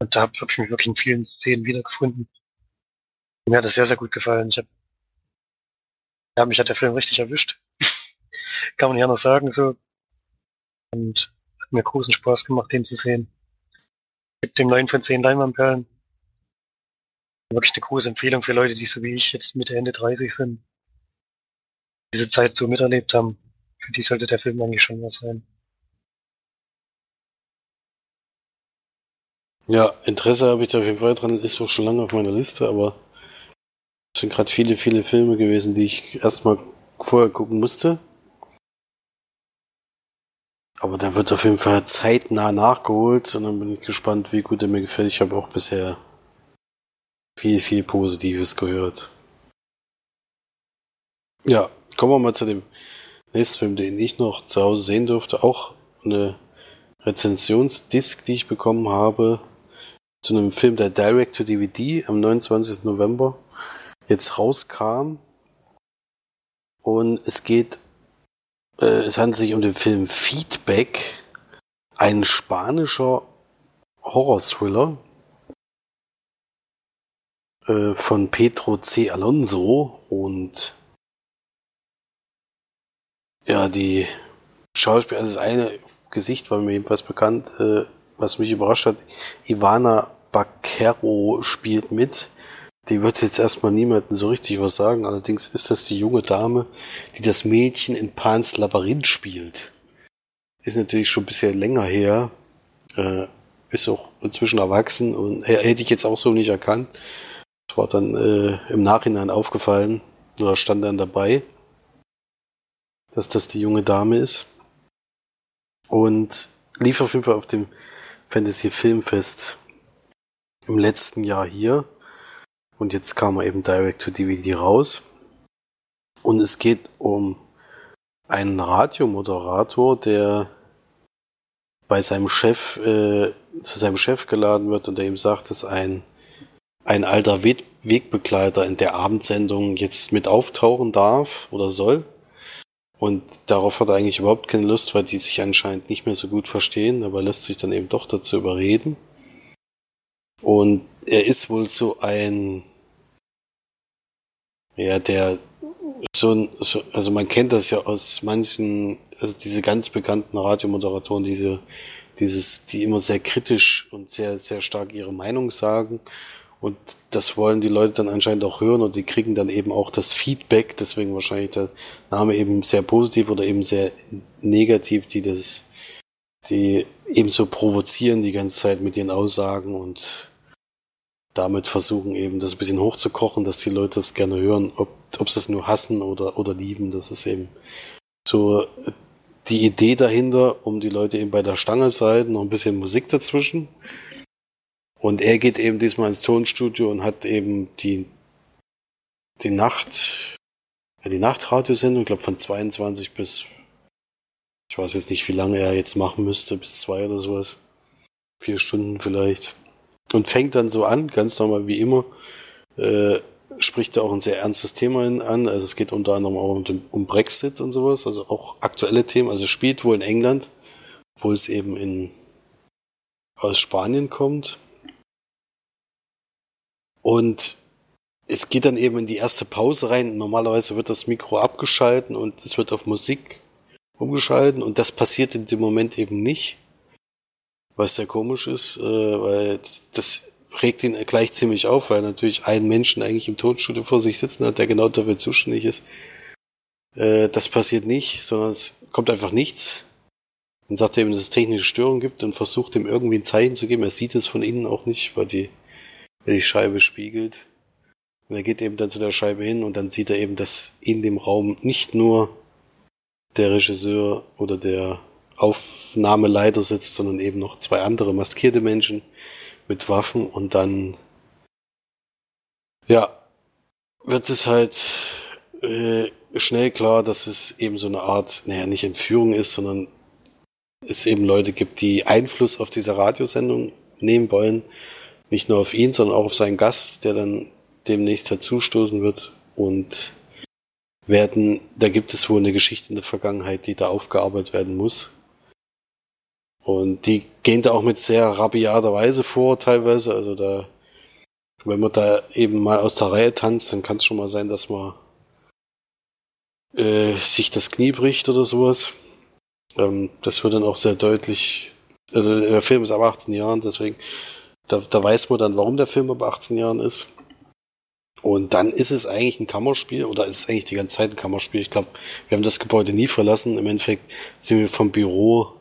Speaker 2: Und da habe ich mich wirklich in vielen Szenen wiedergefunden. Und mir hat das sehr, sehr gut gefallen. Ich hab, ja, mich hat der Film richtig erwischt. Kann man nicht anders sagen, so. Und hat mir großen Spaß gemacht, den zu sehen gibt dem 9 von 10 Leinwandperlen. Wirklich eine große Empfehlung für Leute, die so wie ich jetzt Mitte, Ende 30 sind, diese Zeit so miterlebt haben. Für die sollte der Film eigentlich schon was sein.
Speaker 1: Ja, Interesse habe ich da auf jeden Fall dran, ist auch schon lange auf meiner Liste, aber es sind gerade viele, viele Filme gewesen, die ich erstmal vorher gucken musste. Aber da wird auf jeden Fall zeitnah nachgeholt und dann bin ich gespannt, wie gut er mir gefällt. Ich habe auch bisher viel, viel Positives gehört. Ja, kommen wir mal zu dem nächsten Film, den ich noch zu Hause sehen durfte. Auch eine Rezensionsdisk, die ich bekommen habe zu einem Film, der Direct to DVD am 29. November jetzt rauskam. Und es geht, es handelt sich um den Film Feedback, ein spanischer Horror-Thriller äh, von Pedro C. Alonso und ja, die Schauspieler, also das eine Gesicht war mir jedenfalls bekannt, äh, was mich überrascht hat. Ivana Baquero spielt mit. Die wird jetzt erstmal niemandem so richtig was sagen. Allerdings ist das die junge Dame, die das Mädchen in Pans Labyrinth spielt. Ist natürlich schon bisschen länger her. Äh, ist auch inzwischen erwachsen und äh, hätte ich jetzt auch so nicht erkannt. Das war dann äh, im Nachhinein aufgefallen. Oder stand dann dabei, dass das die junge Dame ist. Und lief auf jeden Fall auf dem Fantasy Filmfest im letzten Jahr hier. Und jetzt kam er eben direct to DVD raus. Und es geht um einen Radiomoderator, der bei seinem Chef, äh, zu seinem Chef geladen wird und der ihm sagt, dass ein, ein alter We Wegbegleiter in der Abendsendung jetzt mit auftauchen darf oder soll. Und darauf hat er eigentlich überhaupt keine Lust, weil die sich anscheinend nicht mehr so gut verstehen, aber lässt sich dann eben doch dazu überreden. Und er ist wohl so ein, ja, der so ein, so, also man kennt das ja aus manchen, also diese ganz bekannten Radiomoderatoren, diese, dieses, die immer sehr kritisch und sehr, sehr stark ihre Meinung sagen. Und das wollen die Leute dann anscheinend auch hören und sie kriegen dann eben auch das Feedback, deswegen wahrscheinlich der Name eben sehr positiv oder eben sehr negativ, die das, die eben so provozieren die ganze Zeit mit ihren Aussagen und damit versuchen eben das ein bisschen hochzukochen, dass die Leute das gerne hören, ob, ob sie es nur hassen oder, oder lieben. Das ist eben so die Idee dahinter, um die Leute eben bei der Stange zu halten, noch ein bisschen Musik dazwischen. Und er geht eben diesmal ins Tonstudio und hat eben die, die Nacht, die Nachtradiosendung, ich glaube von 22 bis, ich weiß jetzt nicht, wie lange er jetzt machen müsste, bis zwei oder sowas. Vier Stunden vielleicht. Und fängt dann so an, ganz normal wie immer, äh, spricht er auch ein sehr ernstes Thema an. Also es geht unter anderem auch um, um Brexit und sowas, also auch aktuelle Themen. Also spielt wohl in England, wo es eben in aus Spanien kommt. Und es geht dann eben in die erste Pause rein. Normalerweise wird das Mikro abgeschalten und es wird auf Musik umgeschalten und das passiert in dem Moment eben nicht. Was sehr komisch ist, äh, weil das regt ihn gleich ziemlich auf, weil natürlich einen Menschen eigentlich im Tonstudio vor sich sitzen hat, der genau dafür zuständig ist. Äh, das passiert nicht, sondern es kommt einfach nichts. Dann sagt er eben, dass es technische Störungen gibt und versucht ihm irgendwie ein Zeichen zu geben. Er sieht es von innen auch nicht, weil die, weil die Scheibe spiegelt. Und er geht eben dann zu der Scheibe hin und dann sieht er eben, dass in dem Raum nicht nur der Regisseur oder der Aufnahmeleiter sitzt, sondern eben noch zwei andere maskierte Menschen mit Waffen und dann ja wird es halt äh, schnell klar, dass es eben so eine Art, naja, nicht Entführung ist, sondern es eben Leute gibt, die Einfluss auf diese Radiosendung nehmen wollen. Nicht nur auf ihn, sondern auch auf seinen Gast, der dann demnächst dazustoßen wird. Und werden, da gibt es wohl eine Geschichte in der Vergangenheit, die da aufgearbeitet werden muss. Und die gehen da auch mit sehr rabiater Weise vor, teilweise. Also da, wenn man da eben mal aus der Reihe tanzt, dann kann es schon mal sein, dass man äh, sich das Knie bricht oder sowas. Ähm, das wird dann auch sehr deutlich. Also der Film ist ab 18 Jahren, deswegen, da, da weiß man dann, warum der Film ab 18 Jahren ist. Und dann ist es eigentlich ein Kammerspiel, oder ist es eigentlich die ganze Zeit ein Kammerspiel. Ich glaube, wir haben das Gebäude nie verlassen. Im Endeffekt sind wir vom Büro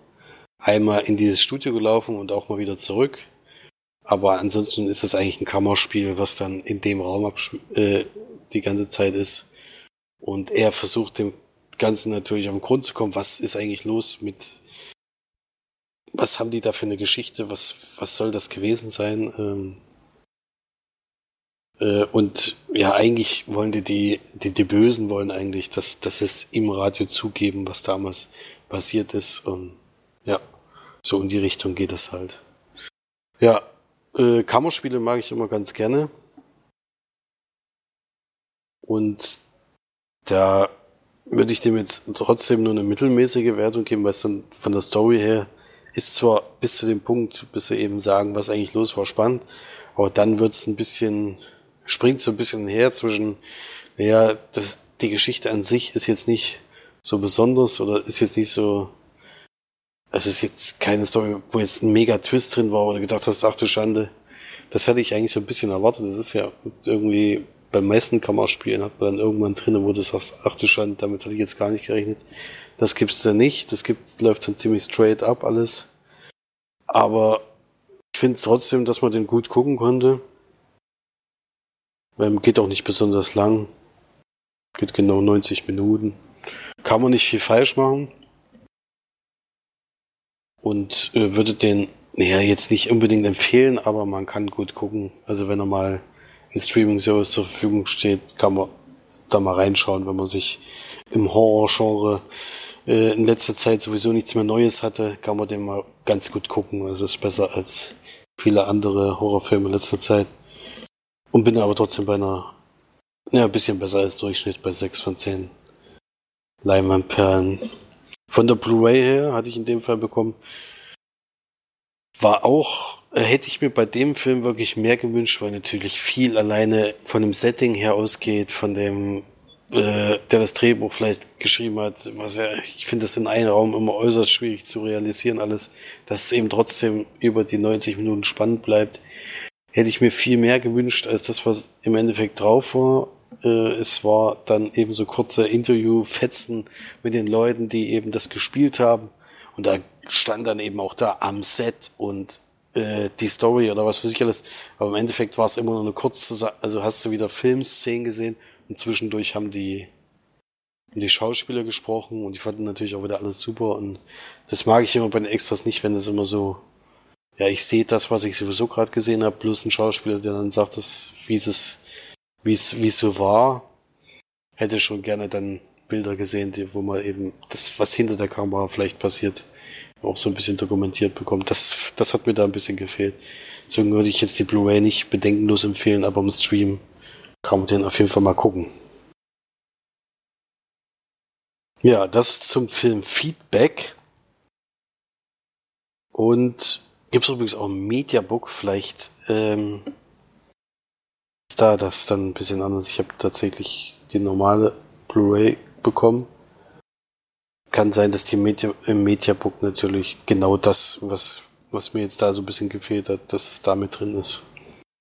Speaker 1: einmal in dieses Studio gelaufen und auch mal wieder zurück. Aber ansonsten ist es eigentlich ein Kammerspiel, was dann in dem Raum äh, die ganze Zeit ist. Und er versucht dem Ganzen natürlich auf den Grund zu kommen, was ist eigentlich los mit, was haben die da für eine Geschichte? Was, was soll das gewesen sein? Ähm, äh, und ja, eigentlich wollen die, die, die, die Bösen wollen eigentlich, dass, dass es im Radio zugeben, was damals passiert ist. Und so in die Richtung geht es halt. Ja, äh, Kammerspiele mag ich immer ganz gerne. Und da würde ich dem jetzt trotzdem nur eine mittelmäßige Wertung geben, weil es dann von der Story her ist zwar bis zu dem Punkt, bis sie eben sagen, was eigentlich los war, spannend, aber dann wird es ein bisschen, springt so ein bisschen her zwischen, naja, das, die Geschichte an sich ist jetzt nicht so besonders oder ist jetzt nicht so, es ist jetzt keine Story, wo jetzt ein mega Twist drin war oder gedacht hast, ach du Schande. Das hatte ich eigentlich so ein bisschen erwartet. Das ist ja irgendwie beim meisten Kammerspielen hat man dann irgendwann drin, wo du sagst, ach du Schande, damit hatte ich jetzt gar nicht gerechnet. Das gibt's da nicht. Das gibt, läuft dann ziemlich straight up alles. Aber ich finde trotzdem, dass man den gut gucken konnte. Ähm, geht auch nicht besonders lang. Geht genau 90 Minuten. Kann man nicht viel falsch machen. Und äh, würde den, naja, jetzt nicht unbedingt empfehlen, aber man kann gut gucken. Also wenn er mal in Streaming-Service zur Verfügung steht, kann man da mal reinschauen, wenn man sich im Horror-Genre äh, in letzter Zeit sowieso nichts mehr Neues hatte, kann man den mal ganz gut gucken. Also ist besser als viele andere Horrorfilme in letzter Zeit. Und bin aber trotzdem bei einer, ja, ein bisschen besser als Durchschnitt bei 6 von 10 Leinwandperlen. Von der Blu-ray her hatte ich in dem Fall bekommen. War auch, äh, hätte ich mir bei dem Film wirklich mehr gewünscht, weil natürlich viel alleine von dem Setting her ausgeht, von dem äh, der das Drehbuch vielleicht geschrieben hat, was ja, ich finde das in einem Raum immer äußerst schwierig zu realisieren alles, dass es eben trotzdem über die 90 Minuten spannend bleibt. Hätte ich mir viel mehr gewünscht als das, was im Endeffekt drauf war. Äh, es war dann eben so kurze Interview-Fetzen mit den Leuten, die eben das gespielt haben. Und da stand dann eben auch da am Set und äh, die Story oder was weiß ich alles. Aber im Endeffekt war es immer nur eine kurze, also hast du wieder Filmszenen gesehen und zwischendurch haben die, die Schauspieler gesprochen und die fanden natürlich auch wieder alles super. Und das mag ich immer bei den Extras nicht, wenn es immer so, ja, ich sehe das, was ich sowieso gerade gesehen habe, plus ein Schauspieler, der dann sagt, dass, wie es, wie es, wie es so war. Hätte schon gerne dann Bilder gesehen, die, wo man eben das, was hinter der Kamera vielleicht passiert, auch so ein bisschen dokumentiert bekommt. Das, das hat mir da ein bisschen gefehlt. Deswegen würde ich jetzt die Blu-ray nicht bedenkenlos empfehlen, aber im Stream kann man den auf jeden Fall mal gucken. Ja, das zum Film Feedback. Und gibt es übrigens auch ein Mediabook, vielleicht ähm, da das dann ein bisschen anders. Ich habe tatsächlich die normale Blu-ray bekommen. Kann sein, dass die Media, im Mediabook natürlich genau das, was, was mir jetzt da so ein bisschen gefehlt hat, dass es da mit drin ist.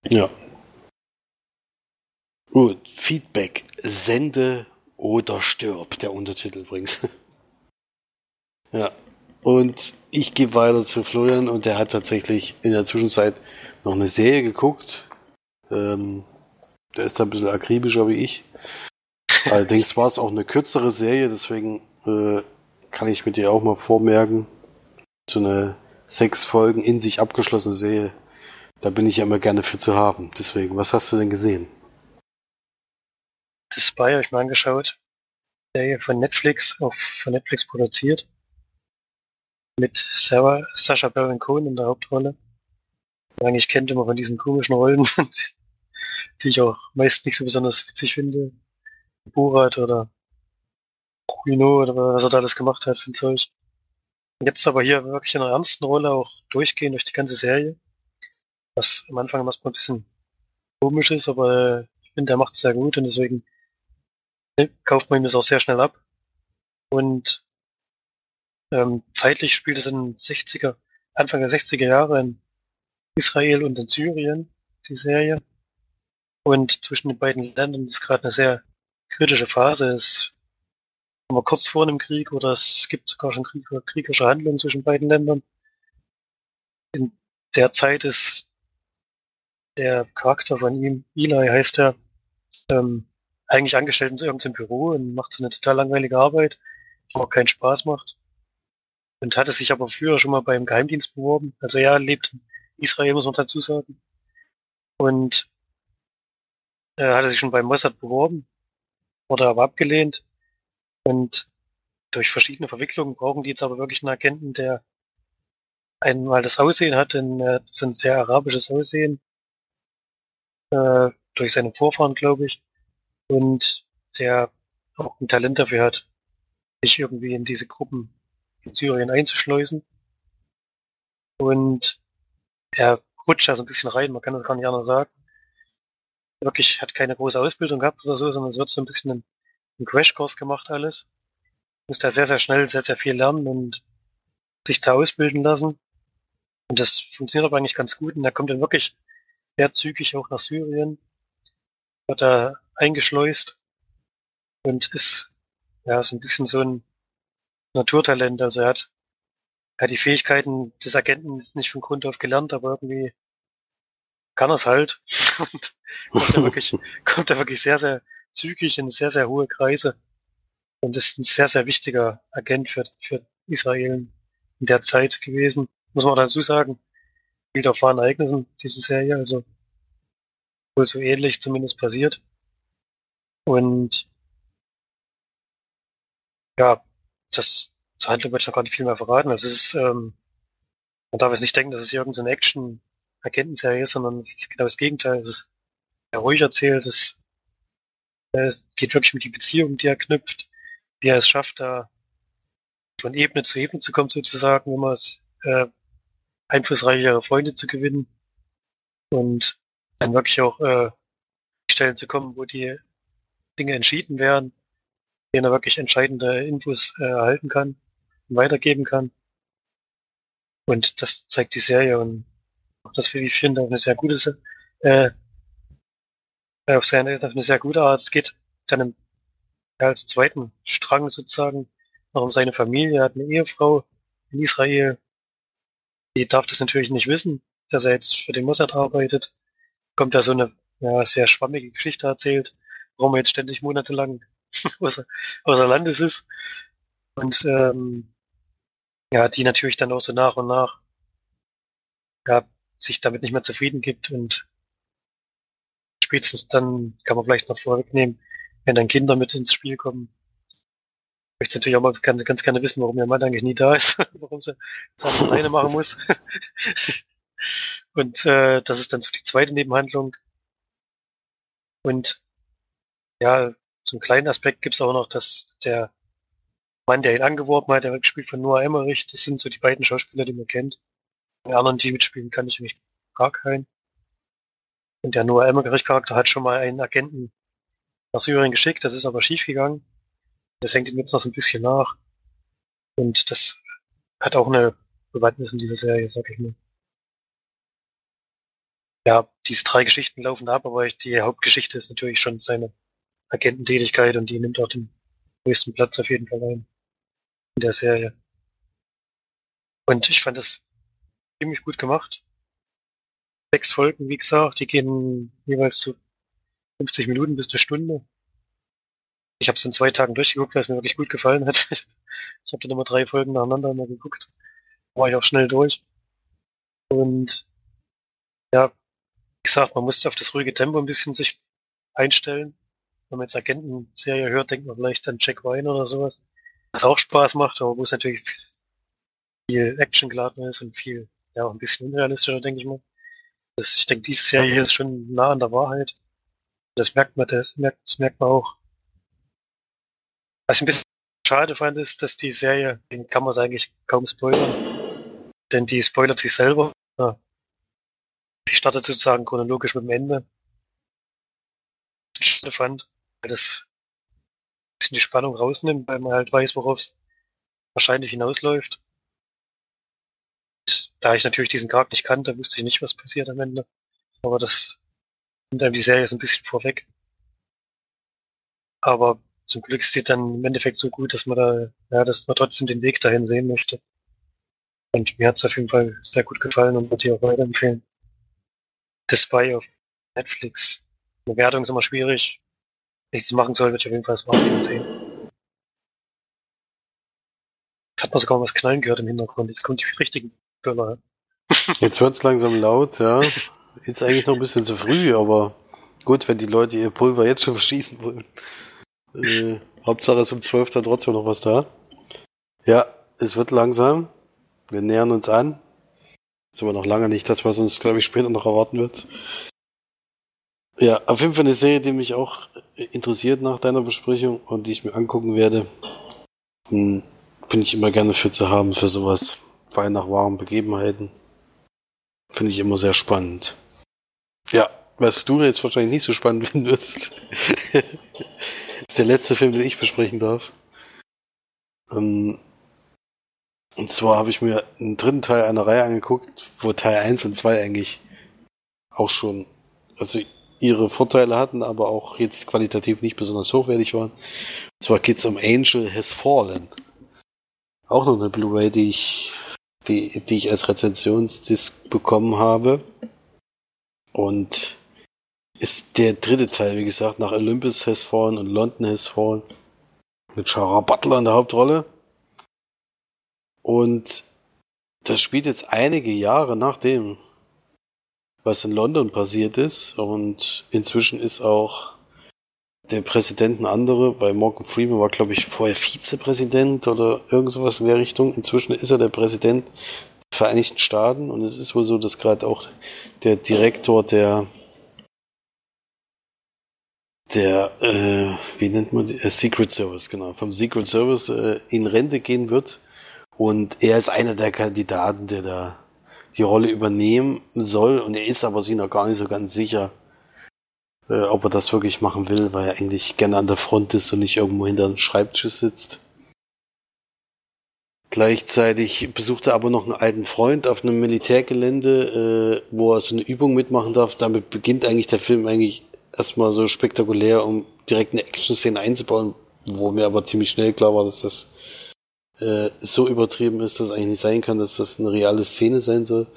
Speaker 1: Ja. Gut, Feedback. Sende oder stirb, der Untertitel übrigens. *laughs* ja. Und ich gehe weiter zu Florian und der hat tatsächlich in der Zwischenzeit noch eine Serie geguckt. Ähm, der ist da ein bisschen akribischer wie ich. Allerdings war es auch eine kürzere Serie, deswegen äh, kann ich mit dir auch mal vormerken. So eine sechs Folgen in sich abgeschlossene Serie. Da bin ich ja immer gerne für zu haben. Deswegen, was hast du denn gesehen?
Speaker 2: The Spy habe ich mal angeschaut. Serie von Netflix, auch von Netflix produziert. Mit Sarah, Sasha Baron Cohen in der Hauptrolle. Eigentlich kennt immer von diesen komischen Rollen, *laughs* die ich auch meist nicht so besonders witzig finde. Borat oder Bruno oder was er da alles gemacht hat für ein. Jetzt aber hier wirklich in einer ernsten Rolle auch durchgehen durch die ganze Serie. Was am Anfang erstmal ein bisschen komisch ist, aber ich finde, der macht es sehr gut und deswegen kauft man ihm das auch sehr schnell ab. Und ähm, zeitlich spielt es in 60er, Anfang der 60er Jahre in Israel und in Syrien, die Serie. Und zwischen den beiden Ländern ist gerade eine sehr kritische Phase. Es ist immer kurz vor einem Krieg oder es gibt sogar schon Krieg, kriegerische Handlungen zwischen beiden Ländern. In der Zeit ist der Charakter von ihm, Eli heißt er, ähm, eigentlich angestellt in irgendeinem Büro und macht so eine total langweilige Arbeit, die auch keinen Spaß macht. und hatte sich aber früher schon mal beim Geheimdienst beworben. Also er lebt in Israel, muss man dazu sagen. Und äh, hatte sich schon beim Mossad beworben, wurde aber abgelehnt. Und durch verschiedene Verwicklungen brauchen die jetzt aber wirklich einen Agenten, der einmal das Aussehen hat, ein, äh, so ein sehr arabisches Aussehen, äh, durch seine Vorfahren, glaube ich, und der auch ein Talent dafür hat, sich irgendwie in diese Gruppen in Syrien einzuschleusen. Und er rutscht da so ein bisschen rein, man kann das gar nicht anders sagen. Wirklich hat keine große Ausbildung gehabt oder so, sondern es wird so ein bisschen ein, ein Crashkurs gemacht alles. Muss da sehr, sehr schnell, sehr, sehr viel lernen und sich da ausbilden lassen. Und das funktioniert aber eigentlich ganz gut. Und er kommt dann wirklich sehr zügig auch nach Syrien, wird da eingeschleust und ist ja so ein bisschen so ein Naturtalent. Also er hat, er hat die Fähigkeiten des Agenten nicht von Grund auf gelernt, aber irgendwie kann er es halt. Und kommt er wirklich, *laughs* kommt er wirklich sehr, sehr zügig in sehr, sehr hohe Kreise. Und ist ein sehr, sehr wichtiger Agent für, für Israel in der Zeit gewesen. Muss man dazu sagen, spielt auf wahren Ereignissen, diese Serie, also wohl so ähnlich zumindest passiert. Und ja, das zur Handlung ich noch gar nicht viel mehr verraten. Also es ist, ähm, man darf jetzt nicht denken, dass es irgendeine Action-Agentenserie ist, sondern es ist genau das Gegenteil. Es ist sehr ruhig erzählt. Es, äh, es geht wirklich um die Beziehung, die er knüpft, wie er es schafft, da von Ebene zu Ebene zu kommen, sozusagen, um es äh, einflussreichere Freunde zu gewinnen und dann wirklich auch äh, Stellen zu kommen, wo die Dinge entschieden werden, denen er wirklich entscheidende Infos äh, erhalten kann und weitergeben kann. Und das zeigt die Serie und das, wie ich finde, auf eine sehr gute, äh, auf, seine, auf eine sehr gute Art. Es geht dann im, als zweiten Strang sozusagen noch um seine Familie. Er hat eine Ehefrau in Israel. Die darf das natürlich nicht wissen, dass er jetzt für den Mossad arbeitet. Kommt da so eine ja, sehr schwammige Geschichte erzählt, warum er jetzt ständig monatelang *laughs* außer, außer Landes ist. Und ähm, ja, die natürlich dann auch so nach und nach ja, sich damit nicht mehr zufrieden gibt und spätestens dann kann man vielleicht noch vorwegnehmen, wenn dann Kinder mit ins Spiel kommen. Ich möchte natürlich auch mal ganz, ganz gerne wissen, warum ihr Mann eigentlich nie da ist, *laughs* warum sie das alleine machen muss. *laughs* und äh, das ist dann so die zweite Nebenhandlung. Und ja, einen kleinen Aspekt gibt es auch noch, dass der Mann, der ihn angeworben hat, der wird gespielt von Noah Emmerich, das sind so die beiden Schauspieler, die man kennt. Die anderen, die mitspielen, kann ich nämlich gar keinen. Und der Noah Emmerich-Charakter hat schon mal einen Agenten nach Syrien geschickt, das ist aber schiefgegangen. Das hängt ihm jetzt noch so ein bisschen nach. Und das hat auch eine Bewandtnis in dieser Serie, sag ich mal. Ja, diese drei Geschichten laufen ab, aber die Hauptgeschichte ist natürlich schon seine Agententätigkeit und die nimmt auch den höchsten Platz auf jeden Fall ein in der Serie. Und ich fand das ziemlich gut gemacht. Sechs Folgen, wie gesagt, die gehen jeweils zu 50 Minuten bis eine Stunde. Ich habe es in zwei Tagen durchgeguckt, weil es mir wirklich gut gefallen hat. *laughs* Ich habe dann immer drei Folgen nacheinander immer geguckt. War ich auch schnell durch. Und ja, wie gesagt, man muss auf das ruhige Tempo ein bisschen sich einstellen wenn man jetzt Agentenserie hört, denkt man vielleicht an Jack Ryan oder sowas. Was auch Spaß macht, aber wo es natürlich viel Action geladen ist und viel, ja, auch ein bisschen unrealistischer, denke ich mal. Das, ich denke, diese Serie ist schon nah an der Wahrheit. Das merkt man, das merkt, das merkt man auch. Was ich ein bisschen schade fand, ist, dass die Serie, den kann man es eigentlich kaum spoilern. Denn die spoilert sich selber. Ja. Die startet sozusagen chronologisch mit dem Ende. Ich fand weil das ein bisschen die Spannung rausnimmt, weil man halt weiß, worauf es wahrscheinlich hinausläuft. Da ich natürlich diesen Charakter nicht kannte, wusste ich nicht, was passiert am Ende. Aber das nimmt einem die Serie so ein bisschen vorweg. Aber zum Glück ist sie dann im Endeffekt so gut, dass man da, ja, dass man trotzdem den Weg dahin sehen möchte. Und mir hat es auf jeden Fall sehr gut gefallen und würde ich auch weiterempfehlen. The Spy auf Netflix. Eine Wertung ist immer schwierig nichts machen soll, wird ich auf jeden Fall das Smartphone sehen. Das hat man sogar was knallen gehört im Hintergrund. Jetzt kommt die richtigen Böller.
Speaker 1: Jetzt wird's langsam laut, ja. Ist eigentlich noch ein bisschen zu früh, aber gut, wenn die Leute ihr Pulver jetzt schon *laughs* verschießen wollen. Äh, Hauptsache ist um 12 dann trotzdem noch was da. Ja, es wird langsam. Wir nähern uns an. Ist aber noch lange nicht das, was uns, glaube ich, später noch erwarten wird. Ja, auf jeden Fall eine Serie, die mich auch interessiert nach deiner Besprechung und die ich mir angucken werde. Hm, bin ich immer gerne für zu haben, für sowas. Weil nach wahren Begebenheiten. Finde ich immer sehr spannend. Ja, was du jetzt wahrscheinlich nicht so spannend *laughs* finden wirst, ist der letzte Film, den ich besprechen darf. Ähm, und zwar habe ich mir einen dritten Teil einer Reihe angeguckt, wo Teil 1 und 2 eigentlich auch schon, also ihre Vorteile hatten, aber auch jetzt qualitativ nicht besonders hochwertig waren. Und zwar geht's um Angel Has Fallen. Auch noch eine Blu-ray, die ich, die, die ich als Rezensionsdisk bekommen habe. Und ist der dritte Teil, wie gesagt, nach Olympus Has Fallen und London Has Fallen. Mit Shara Butler in der Hauptrolle. Und das spielt jetzt einige Jahre nach dem, was in London passiert ist. Und inzwischen ist auch der Präsident ein andere, weil Morgan Freeman war, glaube ich, vorher Vizepräsident oder irgend sowas in der Richtung. Inzwischen ist er der Präsident der Vereinigten Staaten und es ist wohl so, dass gerade auch der Direktor der der, äh, wie nennt man die? Äh, Secret Service, genau, vom Secret Service äh, in Rente gehen wird. Und er ist einer der Kandidaten, der da die Rolle übernehmen soll. Und er ist aber sich noch gar nicht so ganz sicher, äh, ob er das wirklich machen will, weil er eigentlich gerne an der Front ist und nicht irgendwo hinter einem Schreibtisch sitzt. Gleichzeitig besucht er aber noch einen alten Freund auf einem Militärgelände, äh, wo er so eine Übung mitmachen darf. Damit beginnt eigentlich der Film eigentlich erstmal so spektakulär, um direkt eine Action-Szene einzubauen, wo mir aber ziemlich schnell klar war, dass das äh, so übertrieben ist, dass es eigentlich nicht sein kann, dass das eine reale Szene sein soll.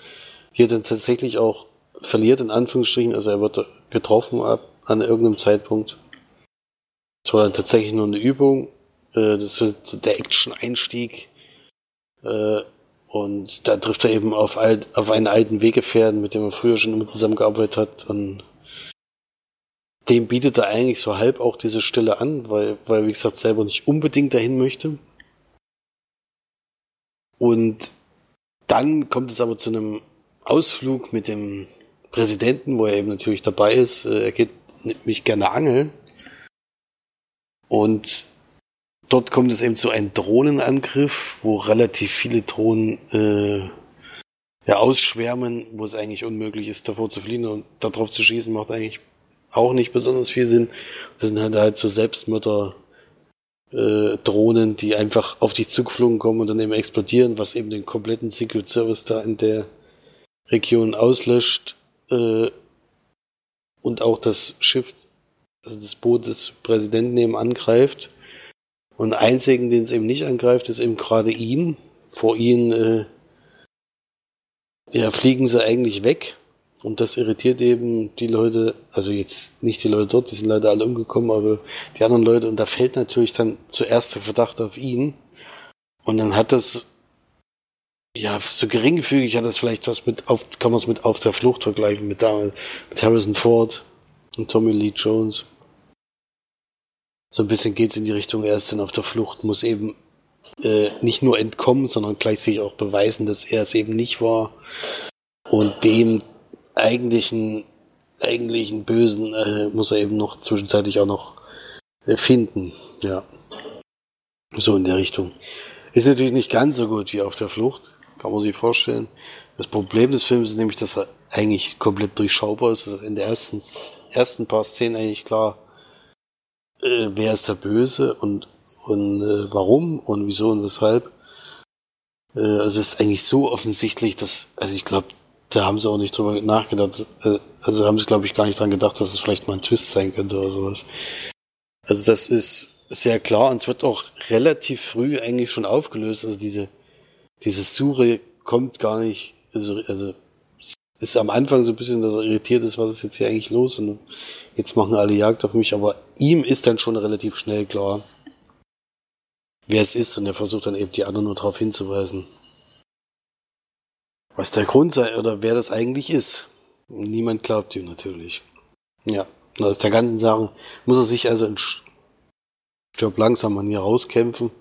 Speaker 1: Die er dann tatsächlich auch verliert, in Anführungsstrichen, also er wird getroffen ab an irgendeinem Zeitpunkt. Es war dann tatsächlich nur eine Übung, äh, das ist der Action-Einstieg. Äh, und da trifft er eben auf, alt, auf einen alten Weggefährten, mit dem er früher schon immer zusammengearbeitet hat. Und dem bietet er eigentlich so halb auch diese Stelle an, weil, weil wie gesagt, selber nicht unbedingt dahin möchte. Und dann kommt es aber zu einem Ausflug mit dem Präsidenten, wo er eben natürlich dabei ist. Äh, er geht nämlich gerne angeln. Und dort kommt es eben zu einem Drohnenangriff, wo relativ viele Drohnen äh, ja, ausschwärmen, wo es eigentlich unmöglich ist, davor zu fliehen und darauf zu schießen, macht eigentlich auch nicht besonders viel Sinn. Das sind halt, halt so Selbstmörder äh, Drohnen, die einfach auf dich zugeflogen kommen und dann eben explodieren, was eben den kompletten Secret Service da in der Region auslöscht äh, und auch das Schiff, also das Boot des Präsidenten eben angreift. Und einzigen, den es eben nicht angreift, ist eben gerade ihn. Vor ihn äh, ja, fliegen sie eigentlich weg und das irritiert eben die Leute, also jetzt nicht die Leute dort, die sind leider alle umgekommen, aber die anderen Leute. Und da fällt natürlich dann zuerst der Verdacht auf ihn. Und dann hat das, ja, so geringfügig hat das vielleicht was mit, auf, kann man es mit auf der Flucht vergleichen, mit damals, mit Harrison Ford und Tommy Lee Jones. So ein bisschen geht's in die Richtung, er ist dann auf der Flucht, muss eben äh, nicht nur entkommen, sondern gleichzeitig auch beweisen, dass er es eben nicht war. Und dem eigentlichen, eigentlichen Bösen äh, muss er eben noch zwischenzeitlich auch noch äh, finden. Ja. So in der Richtung. Ist natürlich nicht ganz so gut wie auf der Flucht, kann man sich vorstellen. Das Problem des Films ist nämlich, dass er eigentlich komplett durchschaubar ist. Also in der ersten, ersten paar Szenen eigentlich klar, äh, wer ist der Böse und, und äh, warum und wieso und weshalb. Äh, also es ist eigentlich so offensichtlich, dass, also ich glaube, da haben sie auch nicht drüber nachgedacht. Äh, also haben sie, glaube ich, gar nicht dran gedacht, dass es vielleicht mal ein Twist sein könnte oder sowas. Also das ist sehr klar und es wird auch relativ früh eigentlich schon aufgelöst. Also diese, diese Suche kommt gar nicht, also, also ist am Anfang so ein bisschen, dass er irritiert ist, was ist jetzt hier eigentlich los und jetzt machen alle Jagd auf mich, aber ihm ist dann schon relativ schnell klar, wer es ist und er versucht dann eben die anderen nur darauf hinzuweisen. Was der Grund sei oder wer das eigentlich ist. Niemand glaubt ihm natürlich. Ja, aus der ganzen Sache muss er sich also in Stirb langsam Manier rauskämpfen.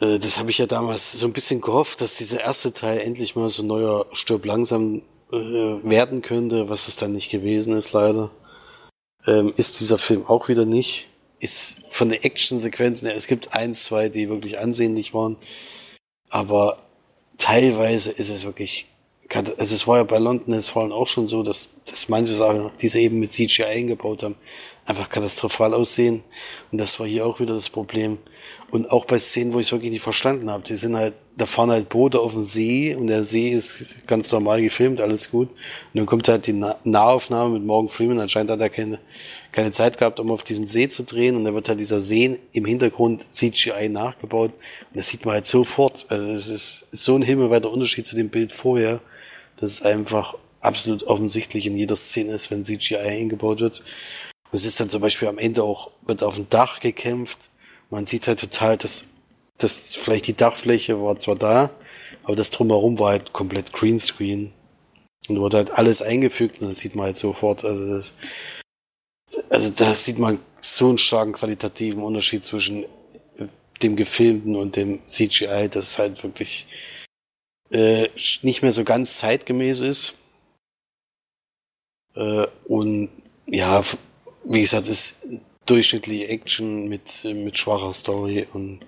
Speaker 1: Äh, das habe ich ja damals so ein bisschen gehofft, dass dieser erste Teil endlich mal so neuer Stirb langsam äh, werden könnte, was es dann nicht gewesen ist, leider. Ähm, ist dieser Film auch wieder nicht. Ist von den Actionsequenzen her, es gibt ein, zwei, die wirklich ansehnlich waren. Aber teilweise ist es wirklich, also es war ja bei London ist Fallen auch schon so, dass, dass manche Sachen, die sie eben mit CGI eingebaut haben, einfach katastrophal aussehen. Und das war hier auch wieder das Problem. Und auch bei Szenen, wo ich es wirklich nicht verstanden habe, die sind halt, da fahren halt Boote auf dem See und der See ist ganz normal gefilmt, alles gut. Und dann kommt halt die Nahaufnahme mit Morgan Freeman, anscheinend hat er keine, keine Zeit gehabt, um auf diesen See zu drehen und dann wird halt dieser See im Hintergrund CGI nachgebaut und das sieht man halt sofort. Also es ist so ein himmelweiter Unterschied zu dem Bild vorher, dass es einfach absolut offensichtlich in jeder Szene ist, wenn CGI eingebaut wird. Und es ist dann zum Beispiel am Ende auch, wird auf dem Dach gekämpft man sieht halt total, dass, dass vielleicht die Dachfläche war zwar da, aber das drumherum war halt komplett Greenscreen. Und wurde halt alles eingefügt und das sieht man halt sofort. Also, das, also da sieht man so einen starken qualitativen Unterschied zwischen dem gefilmten und dem CGI, das halt wirklich äh, nicht mehr so ganz zeitgemäß ist. Äh, und ja, wie gesagt, ist durchschnittliche Action mit, mit schwacher Story und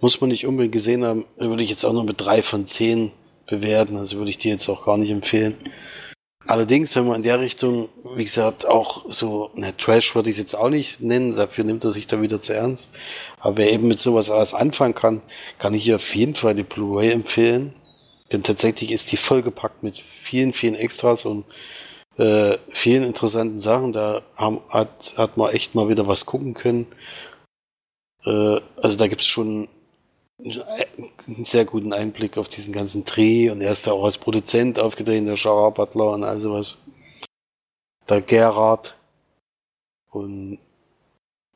Speaker 1: muss man nicht unbedingt gesehen haben, würde ich jetzt auch nur mit drei von zehn bewerten, also würde ich die jetzt auch gar nicht empfehlen. Allerdings, wenn man in der Richtung, wie gesagt, auch so, ne, Trash würde ich es jetzt auch nicht nennen, dafür nimmt er sich da wieder zu ernst. Aber wer eben mit sowas alles anfangen kann, kann ich hier auf jeden Fall die Blu-ray empfehlen. Denn tatsächlich ist die vollgepackt mit vielen, vielen Extras und äh, vielen interessanten Sachen. Da haben, hat, hat man echt mal wieder was gucken können. Äh, also da gibt's schon einen sehr guten Einblick auf diesen ganzen Dreh und er ist ja auch als Produzent aufgetreten, der Gerard Butler und all sowas. Der Gerard. Und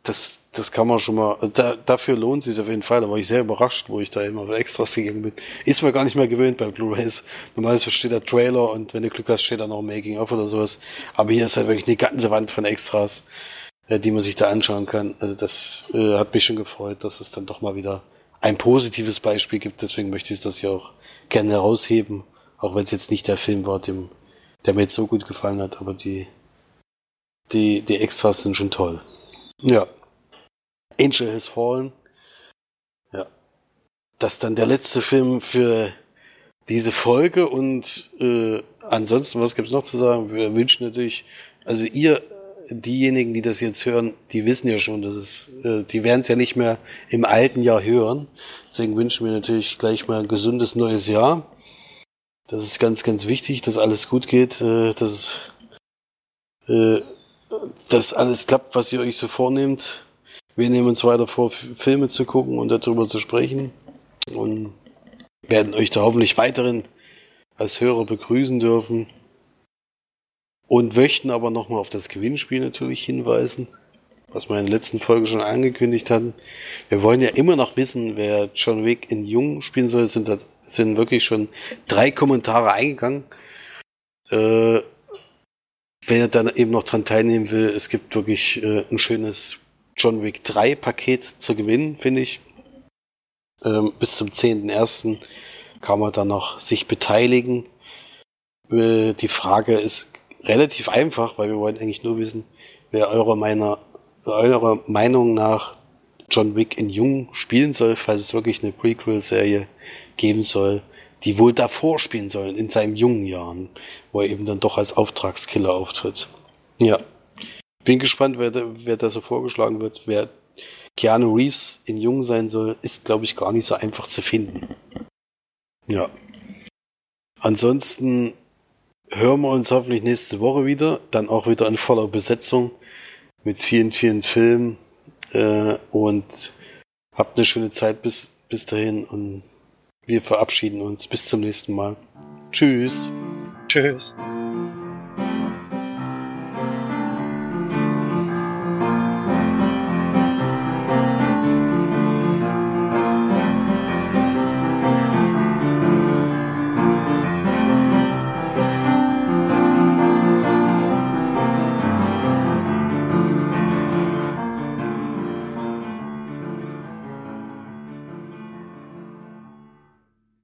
Speaker 1: das, das kann man schon mal, da, dafür lohnt es sich auf jeden Fall. Da war ich sehr überrascht, wo ich da immer für Extras gegangen bin. Ist mir gar nicht mehr gewöhnt bei Blu-rays. Normalerweise steht der Trailer und wenn du Glück hast, steht da noch Making-of oder sowas. Aber hier ist halt wirklich eine ganze Wand von Extras, äh, die man sich da anschauen kann. Also das äh, hat mich schon gefreut, dass es dann doch mal wieder ein positives Beispiel gibt. Deswegen möchte ich das hier auch gerne herausheben. Auch wenn es jetzt nicht der Film war, dem, der mir jetzt so gut gefallen hat. Aber die, die, die Extras sind schon toll. Ja. Angel Has Fallen. Ja. Das ist dann der letzte Film für diese Folge und äh, ansonsten, was gibt's noch zu sagen? Wir wünschen natürlich, also ihr, diejenigen, die das jetzt hören, die wissen ja schon, dass es, äh, die werden es ja nicht mehr im alten Jahr hören. Deswegen wünschen wir natürlich gleich mal ein gesundes neues Jahr. Das ist ganz, ganz wichtig, dass alles gut geht, äh, dass äh, dass alles klappt, was ihr euch so vornehmt. Wir nehmen uns weiter vor, Filme zu gucken und darüber zu sprechen und werden euch da hoffentlich weiterhin als Hörer begrüßen dürfen. Und möchten aber nochmal auf das Gewinnspiel natürlich hinweisen, was wir in der letzten Folge schon angekündigt hatten. Wir wollen ja immer noch wissen, wer John Wick in Jung spielen soll. Es sind, sind wirklich schon drei Kommentare eingegangen. Äh, wer dann eben noch dran teilnehmen will, es gibt wirklich äh, ein schönes John Wick 3 Paket zu gewinnen, finde ich. Ähm, bis zum 10.01. kann man dann noch sich beteiligen. Äh, die Frage ist relativ einfach, weil wir wollen eigentlich nur wissen, wer eurer, meiner, eurer Meinung nach John Wick in Jung spielen soll, falls es wirklich eine Prequel-Serie geben soll die wohl davor spielen sollen, in seinen jungen Jahren, wo er eben dann doch als Auftragskiller auftritt. Ja. Bin gespannt, wer da, wer da so vorgeschlagen wird. Wer Keanu Reeves in Jung sein soll, ist, glaube ich, gar nicht so einfach zu finden. Ja. Ansonsten hören wir uns hoffentlich nächste Woche wieder. Dann auch wieder in voller Besetzung mit vielen, vielen Filmen. Äh, und habt eine schöne Zeit bis, bis dahin und wir verabschieden uns. Bis zum nächsten Mal. Tschüss.
Speaker 2: Tschüss.